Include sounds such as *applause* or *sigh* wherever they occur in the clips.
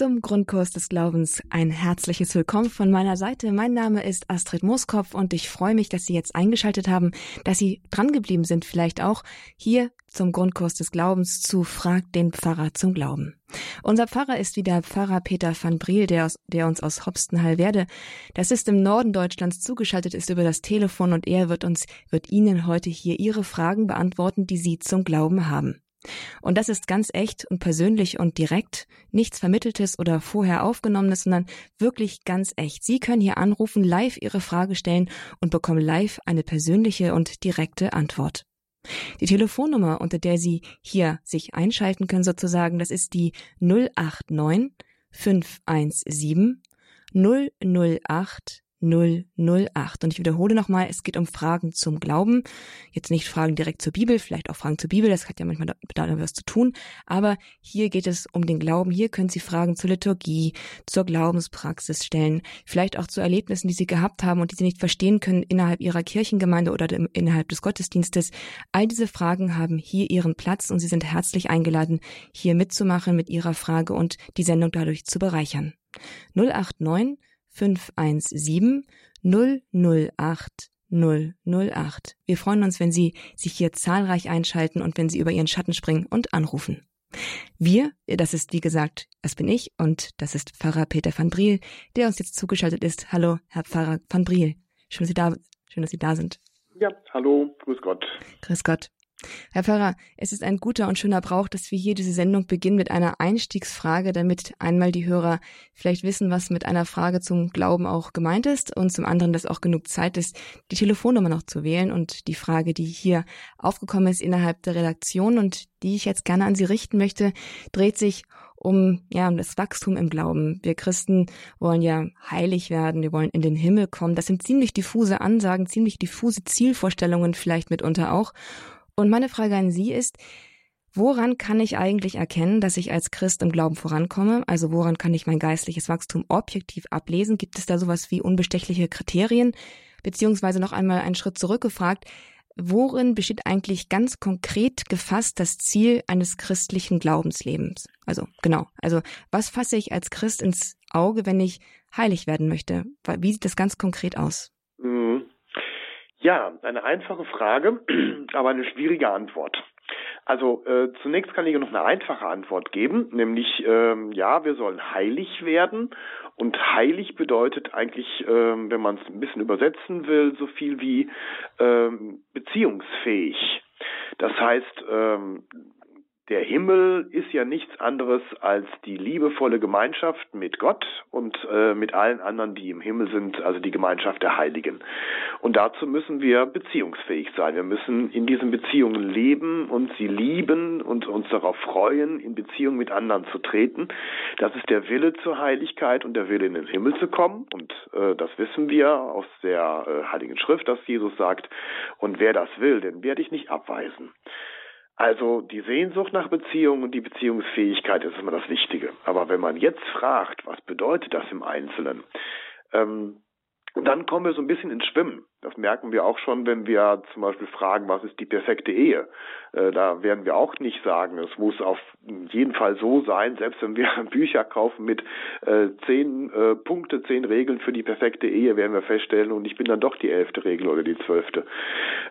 Zum Grundkurs des Glaubens ein herzliches Willkommen von meiner Seite. Mein Name ist Astrid Moskopf und ich freue mich, dass Sie jetzt eingeschaltet haben, dass Sie drangeblieben sind, vielleicht auch hier zum Grundkurs des Glaubens zu Frag den Pfarrer zum Glauben. Unser Pfarrer ist wieder Pfarrer Peter van Briel, der, aus, der uns aus Hopstenhallwerde, das ist im Norden Deutschlands zugeschaltet ist über das Telefon und er wird uns, wird Ihnen heute hier Ihre Fragen beantworten, die Sie zum Glauben haben. Und das ist ganz echt und persönlich und direkt, nichts Vermitteltes oder vorher aufgenommenes, sondern wirklich ganz echt. Sie können hier anrufen, live Ihre Frage stellen und bekommen live eine persönliche und direkte Antwort. Die Telefonnummer, unter der Sie hier sich einschalten können sozusagen, das ist die 089 517 008 008. Und ich wiederhole nochmal, es geht um Fragen zum Glauben. Jetzt nicht Fragen direkt zur Bibel, vielleicht auch Fragen zur Bibel, das hat ja manchmal damit was zu tun. Aber hier geht es um den Glauben. Hier können Sie Fragen zur Liturgie, zur Glaubenspraxis stellen, vielleicht auch zu Erlebnissen, die Sie gehabt haben und die Sie nicht verstehen können innerhalb Ihrer Kirchengemeinde oder innerhalb des Gottesdienstes. All diese Fragen haben hier ihren Platz und Sie sind herzlich eingeladen, hier mitzumachen mit Ihrer Frage und die Sendung dadurch zu bereichern. 089 517 008 008. Wir freuen uns, wenn Sie sich hier zahlreich einschalten und wenn Sie über Ihren Schatten springen und anrufen. Wir, das ist wie gesagt, das bin ich und das ist Pfarrer Peter van Briel, der uns jetzt zugeschaltet ist. Hallo, Herr Pfarrer van Briel. Schön, dass Sie da, schön, dass Sie da sind. Ja, hallo, grüß Gott. Grüß Gott. Herr Pfarrer, es ist ein guter und schöner Brauch, dass wir hier diese Sendung beginnen mit einer Einstiegsfrage, damit einmal die Hörer vielleicht wissen, was mit einer Frage zum Glauben auch gemeint ist und zum anderen, dass auch genug Zeit ist, die Telefonnummer noch zu wählen und die Frage, die hier aufgekommen ist innerhalb der Redaktion und die ich jetzt gerne an Sie richten möchte, dreht sich um, ja, um das Wachstum im Glauben. Wir Christen wollen ja heilig werden, wir wollen in den Himmel kommen. Das sind ziemlich diffuse Ansagen, ziemlich diffuse Zielvorstellungen vielleicht mitunter auch. Und meine Frage an Sie ist, woran kann ich eigentlich erkennen, dass ich als Christ im Glauben vorankomme? Also woran kann ich mein geistliches Wachstum objektiv ablesen? Gibt es da sowas wie unbestechliche Kriterien? Beziehungsweise noch einmal einen Schritt zurückgefragt, worin besteht eigentlich ganz konkret gefasst das Ziel eines christlichen Glaubenslebens? Also genau, also was fasse ich als Christ ins Auge, wenn ich heilig werden möchte? Wie sieht das ganz konkret aus? Mhm. Ja, eine einfache Frage, *clears throat* aber eine schwierige Antwort. Also äh, zunächst kann ich noch eine einfache Antwort geben, nämlich ähm, ja, wir sollen heilig werden und heilig bedeutet eigentlich, ähm, wenn man es ein bisschen übersetzen will, so viel wie ähm, beziehungsfähig. Das heißt, ähm, der Himmel ist ja nichts anderes als die liebevolle Gemeinschaft mit Gott und äh, mit allen anderen, die im Himmel sind, also die Gemeinschaft der Heiligen. Und dazu müssen wir beziehungsfähig sein. Wir müssen in diesen Beziehungen leben und sie lieben und uns darauf freuen, in Beziehung mit anderen zu treten. Das ist der Wille zur Heiligkeit und der Wille in den Himmel zu kommen. Und äh, das wissen wir aus der äh, Heiligen Schrift, dass Jesus sagt, und wer das will, den werde ich nicht abweisen. Also die Sehnsucht nach Beziehung und die Beziehungsfähigkeit ist immer das Wichtige. Aber wenn man jetzt fragt, was bedeutet das im Einzelnen, ähm, dann kommen wir so ein bisschen ins Schwimmen. Das merken wir auch schon, wenn wir zum Beispiel fragen, was ist die perfekte Ehe. Äh, da werden wir auch nicht sagen, es muss auf jeden Fall so sein, selbst wenn wir *laughs* Bücher kaufen mit äh, zehn äh, Punkte, zehn Regeln für die perfekte Ehe, werden wir feststellen, und ich bin dann doch die elfte Regel oder die zwölfte.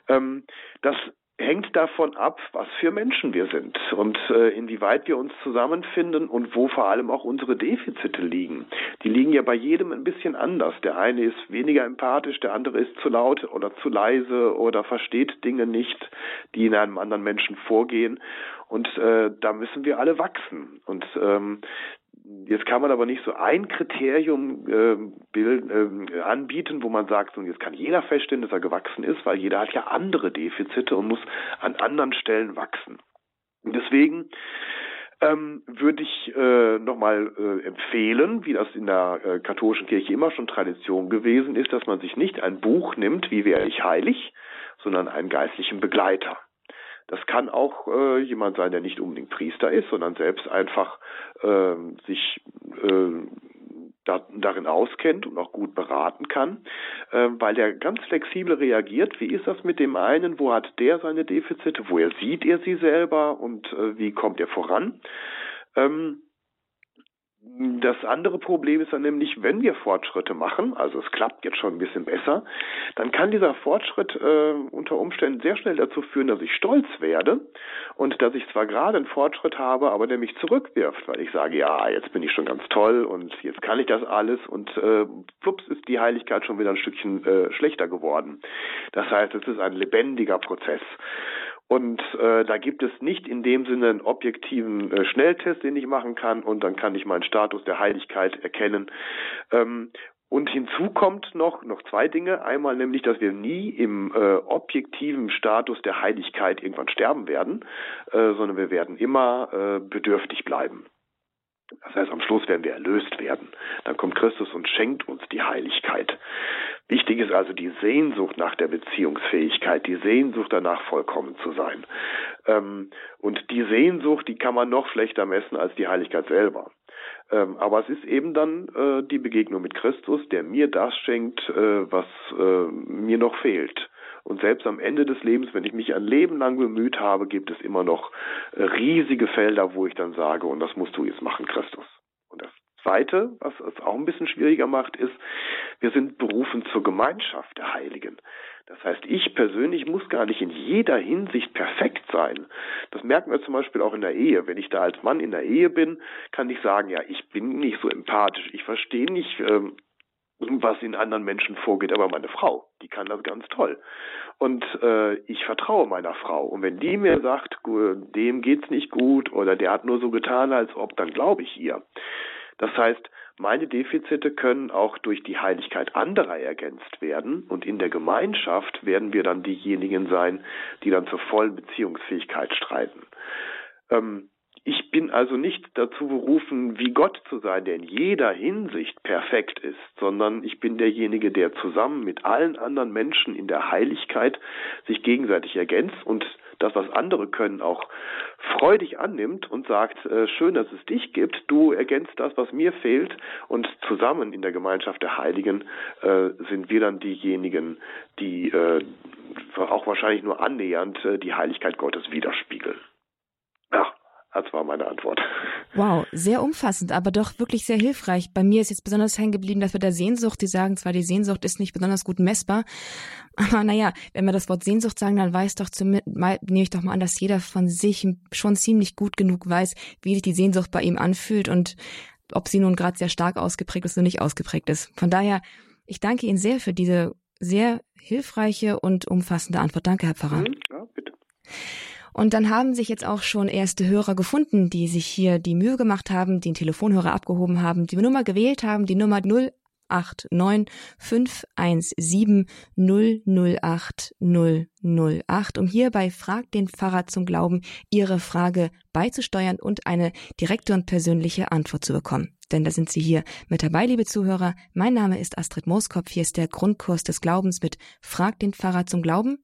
Ähm, das hängt davon ab, was für Menschen wir sind und äh, inwieweit wir uns zusammenfinden und wo vor allem auch unsere Defizite liegen. Die liegen ja bei jedem ein bisschen anders. Der eine ist weniger empathisch, der andere ist zu laut oder zu leise oder versteht Dinge nicht, die in einem anderen Menschen vorgehen. Und äh, da müssen wir alle wachsen. Und ähm, Jetzt kann man aber nicht so ein Kriterium äh, bild, äh, anbieten, wo man sagt, so, jetzt kann jeder feststellen, dass er gewachsen ist, weil jeder hat ja andere Defizite und muss an anderen Stellen wachsen. Und deswegen ähm, würde ich äh, nochmal äh, empfehlen, wie das in der äh, katholischen Kirche immer schon Tradition gewesen ist, dass man sich nicht ein Buch nimmt, wie werde ich heilig, sondern einen geistlichen Begleiter. Das kann auch äh, jemand sein, der nicht unbedingt Priester ist, sondern selbst einfach äh, sich äh, da, darin auskennt und auch gut beraten kann, äh, weil er ganz flexibel reagiert. Wie ist das mit dem einen? Wo hat der seine Defizite? Woher sieht er sie selber und äh, wie kommt er voran? Ähm, das andere Problem ist dann nämlich, wenn wir Fortschritte machen, also es klappt jetzt schon ein bisschen besser, dann kann dieser Fortschritt äh, unter Umständen sehr schnell dazu führen, dass ich stolz werde und dass ich zwar gerade einen Fortschritt habe, aber der mich zurückwirft, weil ich sage, ja, jetzt bin ich schon ganz toll und jetzt kann ich das alles und äh, flups ist die Heiligkeit schon wieder ein Stückchen äh, schlechter geworden. Das heißt, es ist ein lebendiger Prozess. Und äh, da gibt es nicht in dem Sinne einen objektiven äh, Schnelltest, den ich machen kann und dann kann ich meinen Status der Heiligkeit erkennen. Ähm, und hinzu kommt noch, noch zwei Dinge. Einmal nämlich, dass wir nie im äh, objektiven Status der Heiligkeit irgendwann sterben werden, äh, sondern wir werden immer äh, bedürftig bleiben. Das heißt, am Schluss werden wir erlöst werden. Dann kommt Christus und schenkt uns die Heiligkeit. Wichtig ist also die Sehnsucht nach der Beziehungsfähigkeit, die Sehnsucht danach vollkommen zu sein. Ähm, und die Sehnsucht, die kann man noch schlechter messen als die Heiligkeit selber. Ähm, aber es ist eben dann äh, die Begegnung mit Christus, der mir das schenkt, äh, was äh, mir noch fehlt. Und selbst am Ende des Lebens, wenn ich mich ein Leben lang bemüht habe, gibt es immer noch äh, riesige Felder, wo ich dann sage, und das musst du jetzt machen, Christus. Und das Zweite, was es auch ein bisschen schwieriger macht, ist, wir sind berufen zur Gemeinschaft der Heiligen. Das heißt, ich persönlich muss gar nicht in jeder Hinsicht perfekt sein. Das merken wir zum Beispiel auch in der Ehe. Wenn ich da als Mann in der Ehe bin, kann ich sagen, ja, ich bin nicht so empathisch, ich verstehe nicht, ähm, was in anderen Menschen vorgeht, aber meine Frau, die kann das ganz toll. Und äh, ich vertraue meiner Frau. Und wenn die mir sagt, dem geht's nicht gut oder der hat nur so getan, als ob, dann glaube ich ihr. Das heißt, meine Defizite können auch durch die Heiligkeit anderer ergänzt werden und in der Gemeinschaft werden wir dann diejenigen sein, die dann zur vollen Beziehungsfähigkeit streiten. Ähm, ich bin also nicht dazu berufen, wie Gott zu sein, der in jeder Hinsicht perfekt ist, sondern ich bin derjenige, der zusammen mit allen anderen Menschen in der Heiligkeit sich gegenseitig ergänzt und das, was andere können, auch freudig annimmt und sagt, äh, schön, dass es dich gibt, du ergänzt das, was mir fehlt und zusammen in der Gemeinschaft der Heiligen äh, sind wir dann diejenigen, die äh, auch wahrscheinlich nur annähernd äh, die Heiligkeit Gottes widerspiegeln. Ja, das war meine Antwort. Wow, sehr umfassend, aber doch wirklich sehr hilfreich. Bei mir ist jetzt besonders hängen geblieben, dass wir der Sehnsucht, die sagen zwar, die Sehnsucht ist nicht besonders gut messbar, aber naja, wenn wir das Wort Sehnsucht sagen, dann weiß doch zumindest, nehme ich doch mal an, dass jeder von sich schon ziemlich gut genug weiß, wie sich die Sehnsucht bei ihm anfühlt und ob sie nun gerade sehr stark ausgeprägt ist oder nicht ausgeprägt ist. Von daher, ich danke Ihnen sehr für diese sehr hilfreiche und umfassende Antwort. Danke, Herr Pfarrer. Mhm, ja, bitte. Und dann haben sich jetzt auch schon erste Hörer gefunden, die sich hier die Mühe gemacht haben, den Telefonhörer abgehoben haben, die Nummer gewählt haben, die Nummer 089 517 008 008, um hier bei Frag den Pfarrer zum Glauben Ihre Frage beizusteuern und eine direkte und persönliche Antwort zu bekommen. Denn da sind Sie hier mit dabei, liebe Zuhörer. Mein Name ist Astrid Mooskopf. Hier ist der Grundkurs des Glaubens mit Frag den Pfarrer zum Glauben.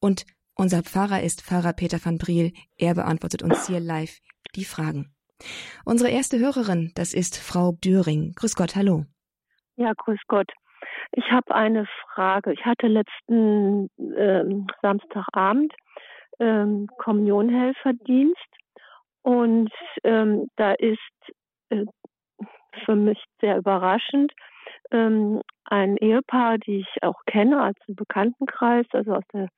Und unser Pfarrer ist Pfarrer Peter van Briel. Er beantwortet uns hier live die Fragen. Unsere erste Hörerin, das ist Frau Döring. Grüß Gott, hallo. Ja, grüß Gott. Ich habe eine Frage. Ich hatte letzten ähm, Samstagabend ähm, Kommunionhelferdienst und ähm, da ist äh, für mich sehr überraschend ähm, ein Ehepaar, die ich auch kenne als Bekanntenkreis, also aus, der,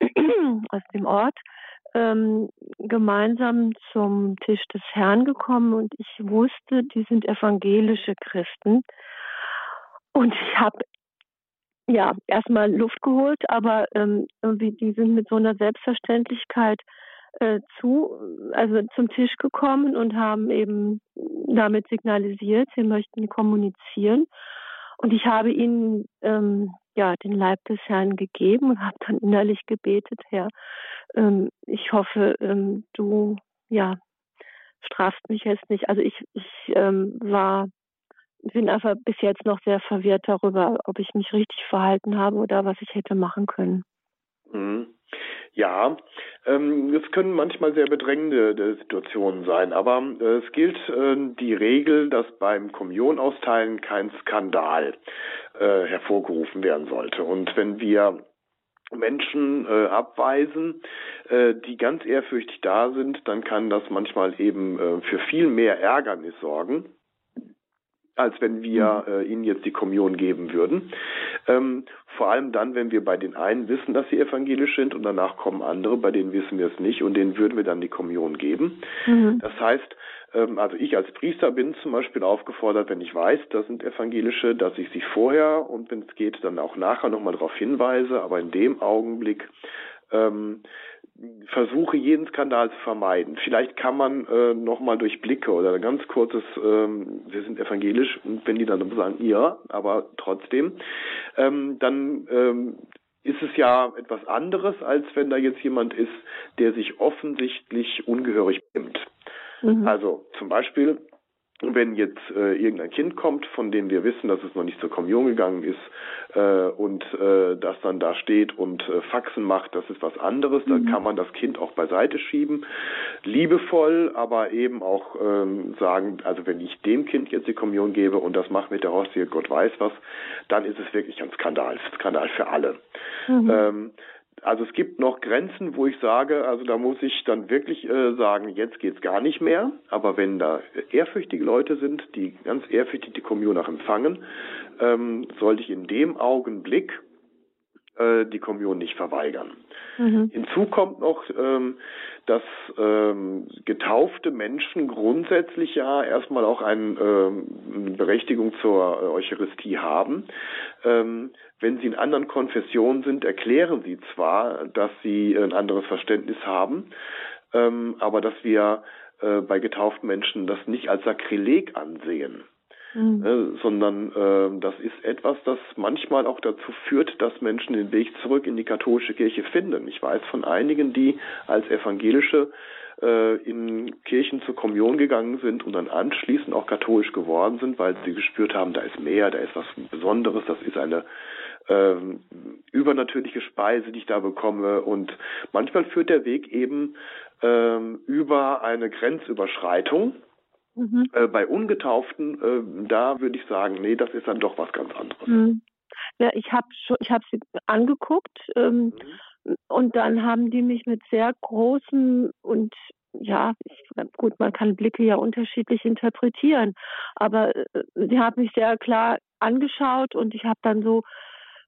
*clears throat* aus dem Ort, ähm, gemeinsam zum Tisch des Herrn gekommen und ich wusste, die sind evangelische Christen. Und ich habe ja erstmal Luft geholt, aber ähm, die sind mit so einer Selbstverständlichkeit äh, zu, also zum Tisch gekommen und haben eben damit signalisiert, sie möchten kommunizieren. Und ich habe ihnen ähm, ja den Leib des Herrn gegeben und habe dann innerlich gebetet, Herr, ähm, ich hoffe, ähm, du ja strafst mich jetzt nicht. Also ich, ich ähm, war bin einfach bis jetzt noch sehr verwirrt darüber, ob ich mich richtig verhalten habe oder was ich hätte machen können. Mhm. Ja, ähm, es können manchmal sehr bedrängende Situationen sein, aber äh, es gilt äh, die Regel, dass beim Kommunion austeilen kein Skandal äh, hervorgerufen werden sollte. Und wenn wir Menschen äh, abweisen, äh, die ganz ehrfürchtig da sind, dann kann das manchmal eben äh, für viel mehr Ärgernis sorgen als wenn wir mhm. äh, ihnen jetzt die Kommunion geben würden. Ähm, vor allem dann, wenn wir bei den einen wissen, dass sie evangelisch sind und danach kommen andere, bei denen wissen wir es nicht und denen würden wir dann die Kommunion geben. Mhm. Das heißt, ähm, also ich als Priester bin zum Beispiel aufgefordert, wenn ich weiß, das sind evangelische, dass ich sie vorher und wenn es geht, dann auch nachher nochmal darauf hinweise, aber in dem Augenblick ähm, versuche, jeden Skandal zu vermeiden. Vielleicht kann man äh, nochmal durch Blicke oder ein ganz kurzes, ähm, wir sind evangelisch, und wenn die dann sagen, ja, aber trotzdem, ähm, dann ähm, ist es ja etwas anderes, als wenn da jetzt jemand ist, der sich offensichtlich ungehörig nimmt. Mhm. Also zum Beispiel, wenn jetzt äh, irgendein Kind kommt, von dem wir wissen, dass es noch nicht zur Kommunion gegangen ist äh, und äh, das dann da steht und äh, Faxen macht, das ist was anderes. Mhm. Da kann man das Kind auch beiseite schieben, liebevoll, aber eben auch ähm, sagen, also wenn ich dem Kind jetzt die Kommunion gebe und das macht mit der Hostie, Gott weiß was, dann ist es wirklich ein Skandal, Skandal für alle. Mhm. Ähm, also es gibt noch Grenzen, wo ich sage, also da muss ich dann wirklich äh, sagen, jetzt geht's gar nicht mehr. Aber wenn da ehrfürchtige Leute sind, die ganz ehrfürchtig die Kommunion auch empfangen, ähm, sollte ich in dem Augenblick äh, die Kommunion nicht verweigern. Mhm. Hinzu kommt noch, ähm, dass ähm, getaufte Menschen grundsätzlich ja erstmal auch ein, ähm, eine Berechtigung zur Eucharistie haben. Ähm, wenn sie in anderen Konfessionen sind, erklären sie zwar, dass sie ein anderes Verständnis haben, ähm, aber dass wir äh, bei getauften Menschen das nicht als Sakrileg ansehen. Mhm. Äh, sondern äh, das ist etwas, das manchmal auch dazu führt, dass Menschen den Weg zurück in die katholische Kirche finden. Ich weiß von einigen, die als evangelische äh, in Kirchen zur Kommunion gegangen sind und dann anschließend auch katholisch geworden sind, weil sie gespürt haben, da ist mehr, da ist was Besonderes, das ist eine ähm, übernatürliche Speise, die ich da bekomme. Und manchmal führt der Weg eben ähm, über eine Grenzüberschreitung. Mhm. Äh, bei Ungetauften, äh, da würde ich sagen, nee, das ist dann doch was ganz anderes. Mhm. Ja, ich habe ich habe sie angeguckt ähm, mhm. und dann haben die mich mit sehr großen und ja, ich, gut, man kann Blicke ja unterschiedlich interpretieren, aber äh, sie haben mich sehr klar angeschaut und ich habe dann so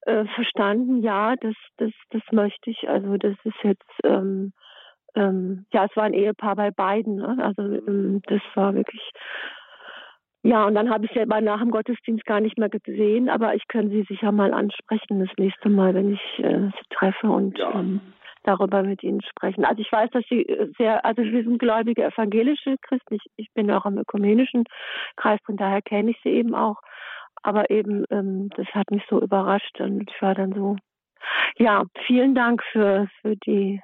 äh, verstanden, ja, das, das, das möchte ich. Also das ist jetzt, ähm, ähm, ja, es war ein Ehepaar bei beiden. Ne? Also ähm, das war wirklich, ja, und dann habe ich sie nach dem Gottesdienst gar nicht mehr gesehen, aber ich kann sie sicher mal ansprechen das nächste Mal, wenn ich äh, sie treffe und ja. ähm, darüber mit ihnen sprechen. Also ich weiß, dass sie äh, sehr, also wir sind gläubige evangelische Christen. Ich, ich bin auch im ökumenischen Kreis, von daher kenne ich sie eben auch. Aber eben, ähm, das hat mich so überrascht und ich war dann so, ja, vielen Dank für, für die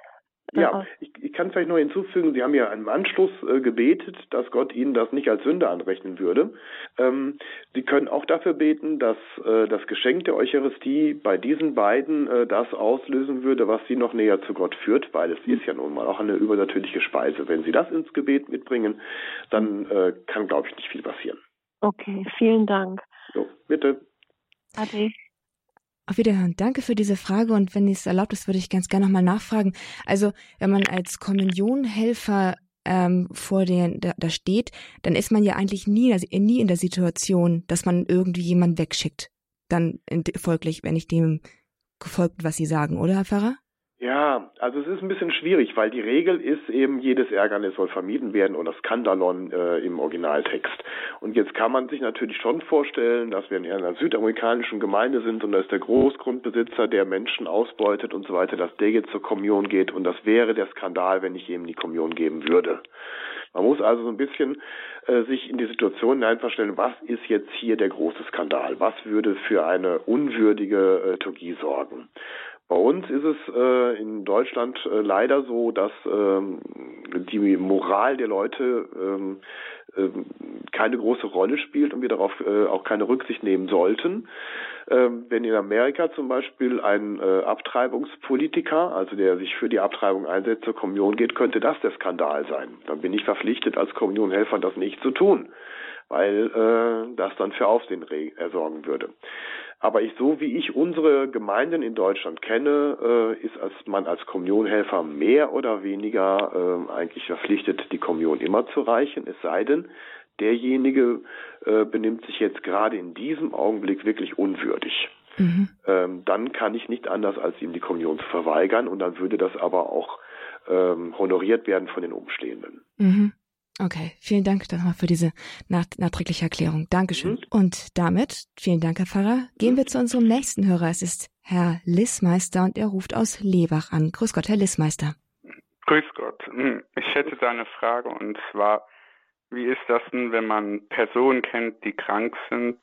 ja, ich, ich kann vielleicht noch hinzufügen, Sie haben ja im Anschluss äh, gebetet, dass Gott Ihnen das nicht als Sünde anrechnen würde. Ähm, Sie können auch dafür beten, dass äh, das Geschenk der Eucharistie bei diesen beiden äh, das auslösen würde, was Sie noch näher zu Gott führt, weil es ist ja nun mal auch eine übernatürliche Speise. Wenn Sie das ins Gebet mitbringen, dann äh, kann, glaube ich, nicht viel passieren. Okay, vielen Dank. So, bitte. Ade. Auf Wiederhören. Danke für diese Frage und wenn es erlaubt ist, würde ich ganz gerne nochmal nachfragen. Also, wenn man als Kommunionhelfer ähm, vor den da, da steht, dann ist man ja eigentlich nie, also nie in der Situation, dass man irgendwie jemanden wegschickt. Dann folglich, wenn ich dem gefolgt, was Sie sagen, oder Herr Pfarrer? Ja, also es ist ein bisschen schwierig, weil die Regel ist eben, jedes Ärgernis soll vermieden werden das Skandalon äh, im Originaltext. Und jetzt kann man sich natürlich schon vorstellen, dass wir in einer südamerikanischen Gemeinde sind und da ist der Großgrundbesitzer, der Menschen ausbeutet und so weiter, dass der jetzt zur Kommunion geht und das wäre der Skandal, wenn ich ihm die Kommunion geben würde. Man muss also so ein bisschen äh, sich in die Situation hineinverstellen, was ist jetzt hier der große Skandal? Was würde für eine unwürdige äh, Liturgie sorgen? Bei uns ist es äh, in Deutschland äh, leider so, dass ähm, die Moral der Leute ähm, äh, keine große Rolle spielt und wir darauf äh, auch keine Rücksicht nehmen sollten. Ähm, wenn in Amerika zum Beispiel ein äh, Abtreibungspolitiker, also der sich für die Abtreibung einsetzt, zur Kommunion geht, könnte das der Skandal sein. Dann bin ich verpflichtet, als Kommunionhelfer das nicht zu tun, weil äh, das dann für Aufsehen sorgen würde. Aber ich, so wie ich unsere Gemeinden in Deutschland kenne, äh, ist als man als Kommunionhelfer mehr oder weniger äh, eigentlich verpflichtet, die Kommunion immer zu reichen. Es sei denn, derjenige äh, benimmt sich jetzt gerade in diesem Augenblick wirklich unwürdig. Mhm. Ähm, dann kann ich nicht anders, als ihm die Kommunion zu verweigern und dann würde das aber auch ähm, honoriert werden von den Umstehenden. Mhm. Okay, vielen Dank nochmal für diese nachträgliche Erklärung. Dankeschön. Mhm. Und damit, vielen Dank, Herr Pfarrer, gehen mhm. wir zu unserem nächsten Hörer. Es ist Herr Lissmeister und er ruft aus Lewach an. Grüß Gott, Herr Lissmeister. Grüß Gott. Hm, ich hätte da eine Frage und zwar, wie ist das denn, wenn man Personen kennt, die krank sind,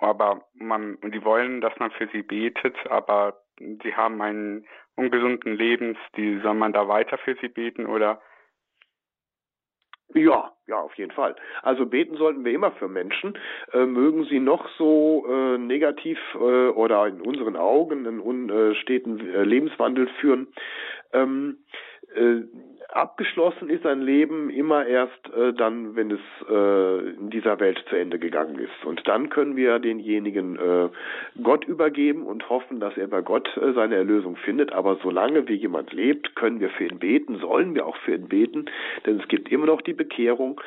aber man, die wollen, dass man für sie betet, aber sie haben einen ungesunden Lebensstil, soll man da weiter für sie beten oder ja, ja, auf jeden Fall. Also beten sollten wir immer für Menschen, äh, mögen sie noch so äh, negativ äh, oder in unseren Augen einen unsteten äh, Lebenswandel führen. Ähm, äh, abgeschlossen ist ein Leben immer erst äh, dann, wenn es äh, in dieser Welt zu Ende gegangen ist. Und dann können wir denjenigen äh, Gott übergeben und hoffen, dass er bei Gott äh, seine Erlösung findet. Aber solange wie jemand lebt, können wir für ihn beten, sollen wir auch für ihn beten, denn es gibt immer noch die Bekehrung.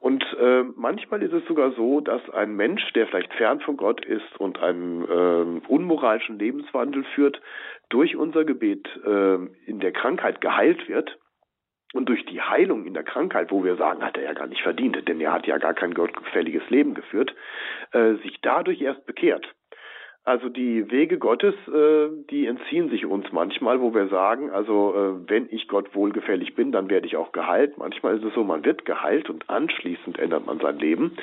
Und äh, manchmal ist es sogar so, dass ein Mensch, der vielleicht fern von Gott ist und einen äh, unmoralischen Lebenswandel führt, durch unser Gebet äh, in der Krankheit geheilt wird und durch die Heilung in der Krankheit, wo wir sagen, hat er ja gar nicht verdient, denn er hat ja gar kein gottgefälliges Leben geführt, äh, sich dadurch erst bekehrt. Also die Wege Gottes, äh, die entziehen sich uns manchmal, wo wir sagen, also äh, wenn ich Gott wohlgefällig bin, dann werde ich auch geheilt. Manchmal ist es so, man wird geheilt und anschließend ändert man sein Leben.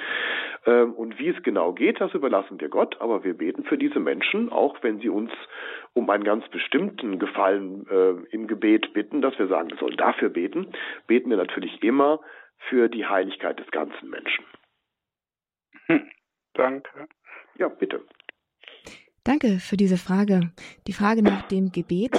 Ähm, und wie es genau geht, das überlassen wir Gott, aber wir beten für diese Menschen, auch wenn sie uns um einen ganz bestimmten Gefallen äh, im Gebet bitten, dass wir sagen, wir sollen dafür beten, beten wir natürlich immer für die Heiligkeit des ganzen Menschen. Hm, danke. Ja, bitte. Danke für diese Frage. Die Frage nach dem Gebet,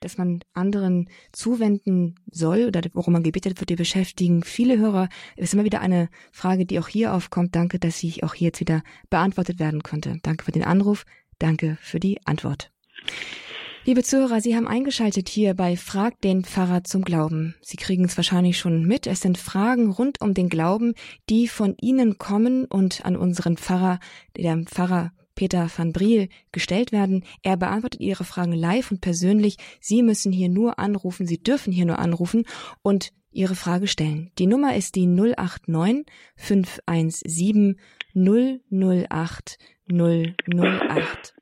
das man anderen zuwenden soll oder worum man gebetet wird, die beschäftigen viele Hörer. Es ist immer wieder eine Frage, die auch hier aufkommt. Danke, dass sie auch hier jetzt wieder beantwortet werden konnte. Danke für den Anruf. Danke für die Antwort. Liebe Zuhörer, Sie haben eingeschaltet hier bei Frag den Pfarrer zum Glauben. Sie kriegen es wahrscheinlich schon mit. Es sind Fragen rund um den Glauben, die von Ihnen kommen und an unseren Pfarrer, der Pfarrer Peter van Briel gestellt werden. Er beantwortet Ihre Fragen live und persönlich. Sie müssen hier nur anrufen, Sie dürfen hier nur anrufen und Ihre Frage stellen. Die Nummer ist die 089 517 008 008.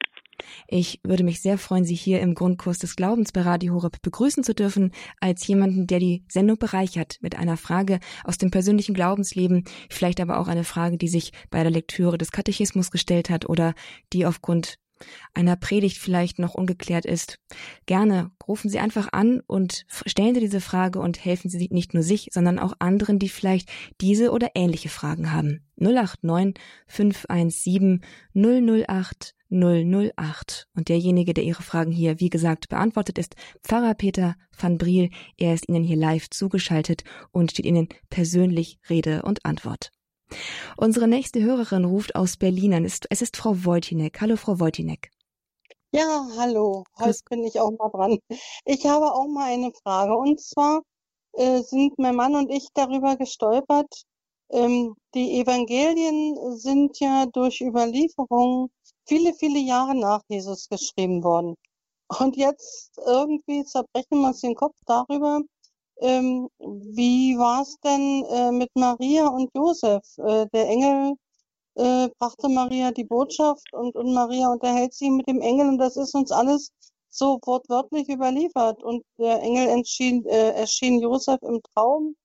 Ich würde mich sehr freuen, Sie hier im Grundkurs des Glaubens bei Radio Horeb begrüßen zu dürfen, als jemanden, der die Sendung bereichert mit einer Frage aus dem persönlichen Glaubensleben, vielleicht aber auch eine Frage, die sich bei der Lektüre des Katechismus gestellt hat oder die aufgrund einer Predigt vielleicht noch ungeklärt ist. Gerne rufen Sie einfach an und stellen Sie diese Frage und helfen Sie nicht nur sich, sondern auch anderen, die vielleicht diese oder ähnliche Fragen haben. 089 517 008 008. Und derjenige, der Ihre Fragen hier, wie gesagt, beantwortet, ist Pfarrer Peter van Briel. Er ist Ihnen hier live zugeschaltet und steht Ihnen persönlich Rede und Antwort. Unsere nächste Hörerin ruft aus Berlin an. Es ist Frau Wojcinek. Hallo, Frau Wojcinek. Ja, hallo. Heute bin ich auch mal dran. Ich habe auch mal eine Frage. Und zwar äh, sind mein Mann und ich darüber gestolpert. Ähm, die Evangelien sind ja durch Überlieferungen viele, viele Jahre nach Jesus geschrieben worden. Und jetzt irgendwie zerbrechen wir uns den Kopf darüber, ähm, wie war es denn äh, mit Maria und Josef? Äh, der Engel äh, brachte Maria die Botschaft und, und Maria unterhält sich mit dem Engel und das ist uns alles so wortwörtlich überliefert. Und der Engel erschien, äh, erschien Josef im Traum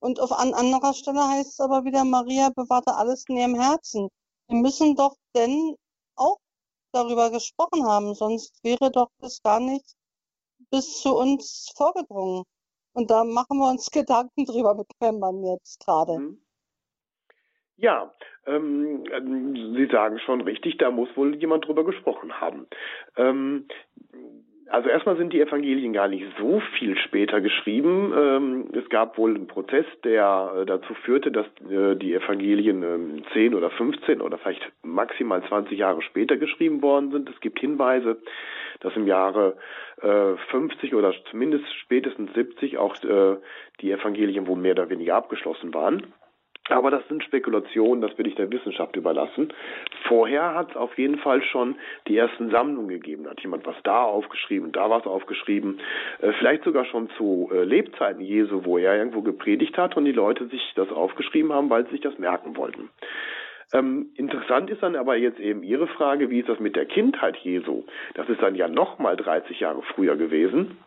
und auf an anderer Stelle heißt es aber wieder, Maria bewahrte alles in ihrem Herzen. Wir müssen doch denn auch darüber gesprochen haben, sonst wäre doch das gar nicht bis zu uns vorgedrungen. Und da machen wir uns Gedanken drüber mit meinem Mann jetzt gerade. Mhm. Ja, ähm, Sie sagen schon richtig, da muss wohl jemand drüber gesprochen haben. Ähm, also erstmal sind die Evangelien gar nicht so viel später geschrieben. Ähm, es gab wohl einen Prozess, der äh, dazu führte, dass äh, die Evangelien ähm, 10 oder 15 oder vielleicht maximal 20 Jahre später geschrieben worden sind. Es gibt Hinweise, dass im Jahre äh, 50 oder zumindest spätestens 70 auch äh, die Evangelien wohl mehr oder weniger abgeschlossen waren. Aber das sind Spekulationen, das will ich der Wissenschaft überlassen. Vorher hat es auf jeden Fall schon die ersten Sammlungen gegeben. Hat jemand was da aufgeschrieben, da was aufgeschrieben. Äh, vielleicht sogar schon zu äh, Lebzeiten Jesu, wo er irgendwo gepredigt hat und die Leute sich das aufgeschrieben haben, weil sie sich das merken wollten. Ähm, interessant ist dann aber jetzt eben Ihre Frage, wie ist das mit der Kindheit Jesu? Das ist dann ja nochmal 30 Jahre früher gewesen.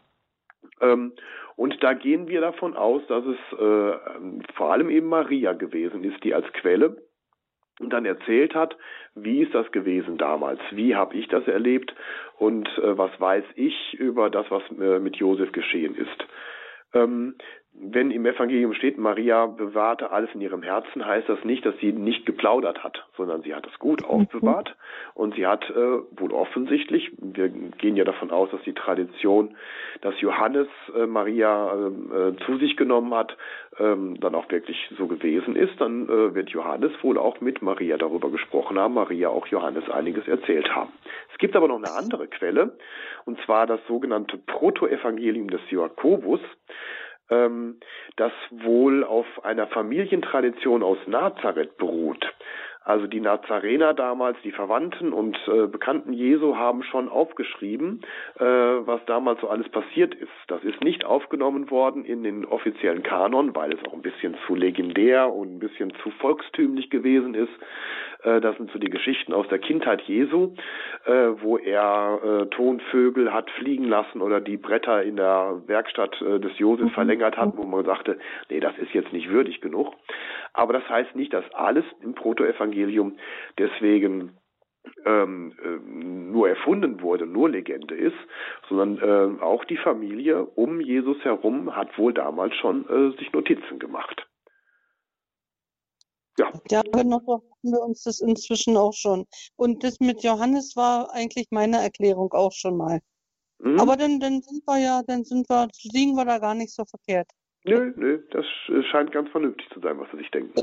Ähm, und da gehen wir davon aus, dass es äh, vor allem eben Maria gewesen ist, die als Quelle dann erzählt hat, wie ist das gewesen damals, wie habe ich das erlebt und äh, was weiß ich über das, was äh, mit Josef geschehen ist. Ähm, wenn im Evangelium steht, Maria bewahrte alles in ihrem Herzen, heißt das nicht, dass sie nicht geplaudert hat, sondern sie hat es gut mhm. aufbewahrt und sie hat äh, wohl offensichtlich, wir gehen ja davon aus, dass die Tradition, dass Johannes äh, Maria äh, zu sich genommen hat, ähm, dann auch wirklich so gewesen ist, dann äh, wird Johannes wohl auch mit Maria darüber gesprochen haben, Maria auch Johannes einiges erzählt haben. Es gibt aber noch eine andere Quelle, und zwar das sogenannte Protoevangelium des Jakobus ähm, das wohl auf einer Familientradition aus Nazareth beruht. Also die Nazarener damals, die Verwandten und äh, Bekannten Jesu haben schon aufgeschrieben, äh, was damals so alles passiert ist. Das ist nicht aufgenommen worden in den offiziellen Kanon, weil es auch ein bisschen zu legendär und ein bisschen zu volkstümlich gewesen ist. Äh, das sind so die Geschichten aus der Kindheit Jesu, äh, wo er äh, Tonvögel hat fliegen lassen oder die Bretter in der Werkstatt des Josef mhm. verlängert hat, wo man sagte, nee, das ist jetzt nicht würdig genug. Aber das heißt nicht, dass alles im Protoevangelium deswegen ähm, nur erfunden wurde, nur Legende ist, sondern äh, auch die Familie um Jesus herum hat wohl damals schon äh, sich Notizen gemacht. Ja. Ja, genau, haben wir uns das inzwischen auch schon. Und das mit Johannes war eigentlich meine Erklärung auch schon mal. Mhm. Aber dann, dann sind wir ja, dann sind wir, liegen wir da gar nicht so verkehrt. Nö, nö, das scheint ganz vernünftig zu sein, was sie sich denken.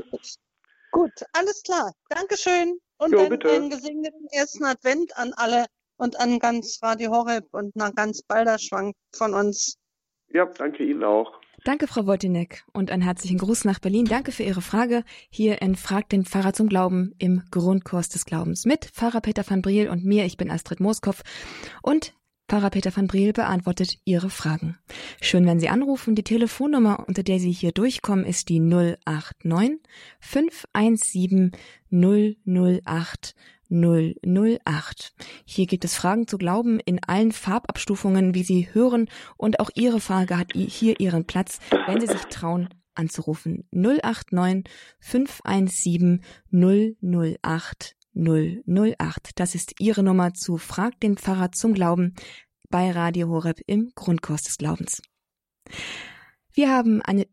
Gut, alles klar. Dankeschön. Und jo, dann bitte. einen gesegneten ersten Advent an alle und an ganz Radio Horeb und nach ganz Balderschwang von uns. Ja, danke Ihnen auch. Danke, Frau Wojtynek, und einen herzlichen Gruß nach Berlin. Danke für Ihre Frage hier in Frag den Pfarrer zum Glauben im Grundkurs des Glaubens mit Pfarrer Peter van Briel und mir. Ich bin Astrid Moskow und Pfarrer Peter van Briel beantwortet Ihre Fragen. Schön, wenn Sie anrufen. Die Telefonnummer, unter der Sie hier durchkommen, ist die 089 517 008 008. Hier gibt es Fragen zu Glauben in allen Farbabstufungen, wie Sie hören, und auch Ihre Frage hat hier Ihren Platz, wenn Sie sich trauen anzurufen. 089 517 008 008. Das ist Ihre Nummer zu Frag den Pfarrer zum Glauben bei Radio Horeb im Grundkurs des Glaubens. Wir haben eine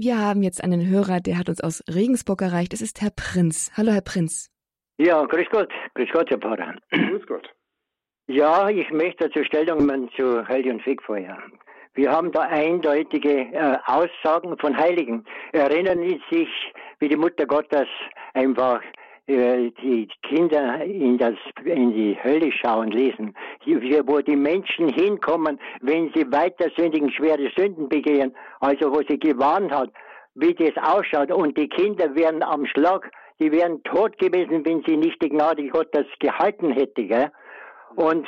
wir haben jetzt einen Hörer, der hat uns aus Regensburg erreicht. Es ist Herr Prinz. Hallo, Herr Prinz. Ja, grüß Gott, grüß Gott, Herr Pfarrer. Grüß Gott. Ja, ich möchte zur Stellung zu Heil und Fegfeuer. Wir haben da eindeutige äh, Aussagen von Heiligen. Erinnern Sie sich, wie die Mutter Gottes einfach die Kinder in, das, in die Hölle schauen lesen, wo die Menschen hinkommen, wenn sie weiter sündigen, schwere Sünden begehen, also wo sie gewarnt hat, wie das ausschaut und die Kinder werden am Schlag die wären tot gewesen, wenn sie nicht die Gnade Gottes gehalten hätte. Gell? Und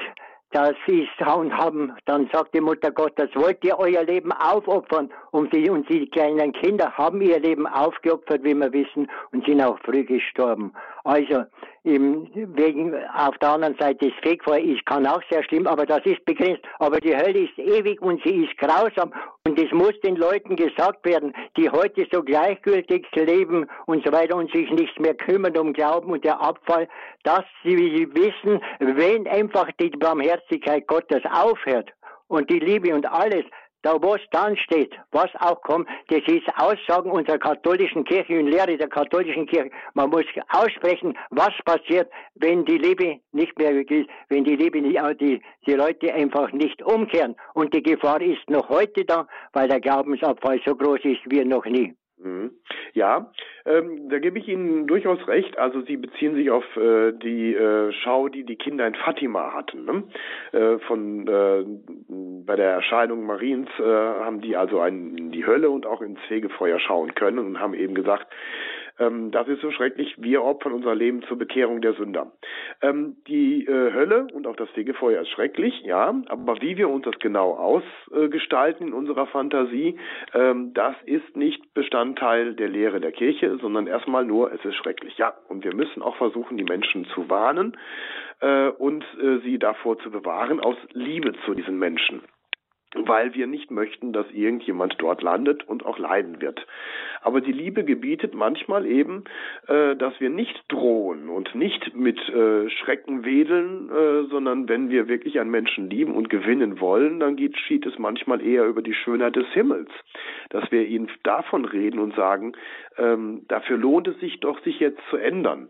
das ist, und haben, dann sagt die Mutter Gottes, wollt ihr euer Leben aufopfern? Und die, und die kleinen Kinder haben ihr Leben aufgeopfert, wie wir wissen, und sind auch früh gestorben. Also, im, wegen, auf der anderen Seite das Fegfeuer ist, kann auch sehr schlimm, aber das ist begrenzt. Aber die Hölle ist ewig und sie ist grausam und es muss den Leuten gesagt werden, die heute so gleichgültig leben und so weiter und sich nicht mehr kümmern um Glauben und der Abfall, dass sie wissen, wenn einfach die Barmherzigkeit Gottes aufhört und die Liebe und alles, da was dann steht, was auch kommt, das ist Aussagen unserer katholischen Kirche und Lehre der katholischen Kirche. Man muss aussprechen, was passiert, wenn die Liebe nicht mehr gilt, wenn die Liebe die, die Leute einfach nicht umkehren. Und die Gefahr ist noch heute da, weil der Glaubensabfall so groß ist wie noch nie. Mhm. Ja, ähm, da gebe ich Ihnen durchaus recht. Also Sie beziehen sich auf äh, die äh, Schau, die die Kinder in Fatima hatten. Ne? Äh, von äh, bei der Erscheinung Mariens äh, haben die also ein, in die Hölle und auch ins Fegefeuer schauen können und haben eben gesagt, Ähm, das ist so schrecklich. Wir opfern unser Leben zur Bekehrung der Sünder. Ähm, die äh, Hölle und auch das Fegefeuer ist schrecklich, ja, aber wie wir uns das genau ausgestalten in unserer Fantasie, ähm, das ist nicht Bestandteil der Lehre der Kirche, sondern erstmal nur, es ist schrecklich. Ja, und wir müssen auch versuchen, die Menschen zu warnen äh, und äh, sie davor zu bewahren aus Liebe zu diesen Menschen weil wir nicht möchten, dass irgendjemand dort landet und auch leiden wird. Aber die Liebe gebietet manchmal eben, äh, dass wir nicht drohen und nicht mit äh, Schrecken wedeln, äh, sondern wenn wir wirklich einen Menschen lieben und gewinnen wollen, dann geschieht es manchmal eher über die Schönheit des Himmels, dass wir ihnen davon reden und sagen, ähm, dafür lohnt es sich doch, sich jetzt zu ändern.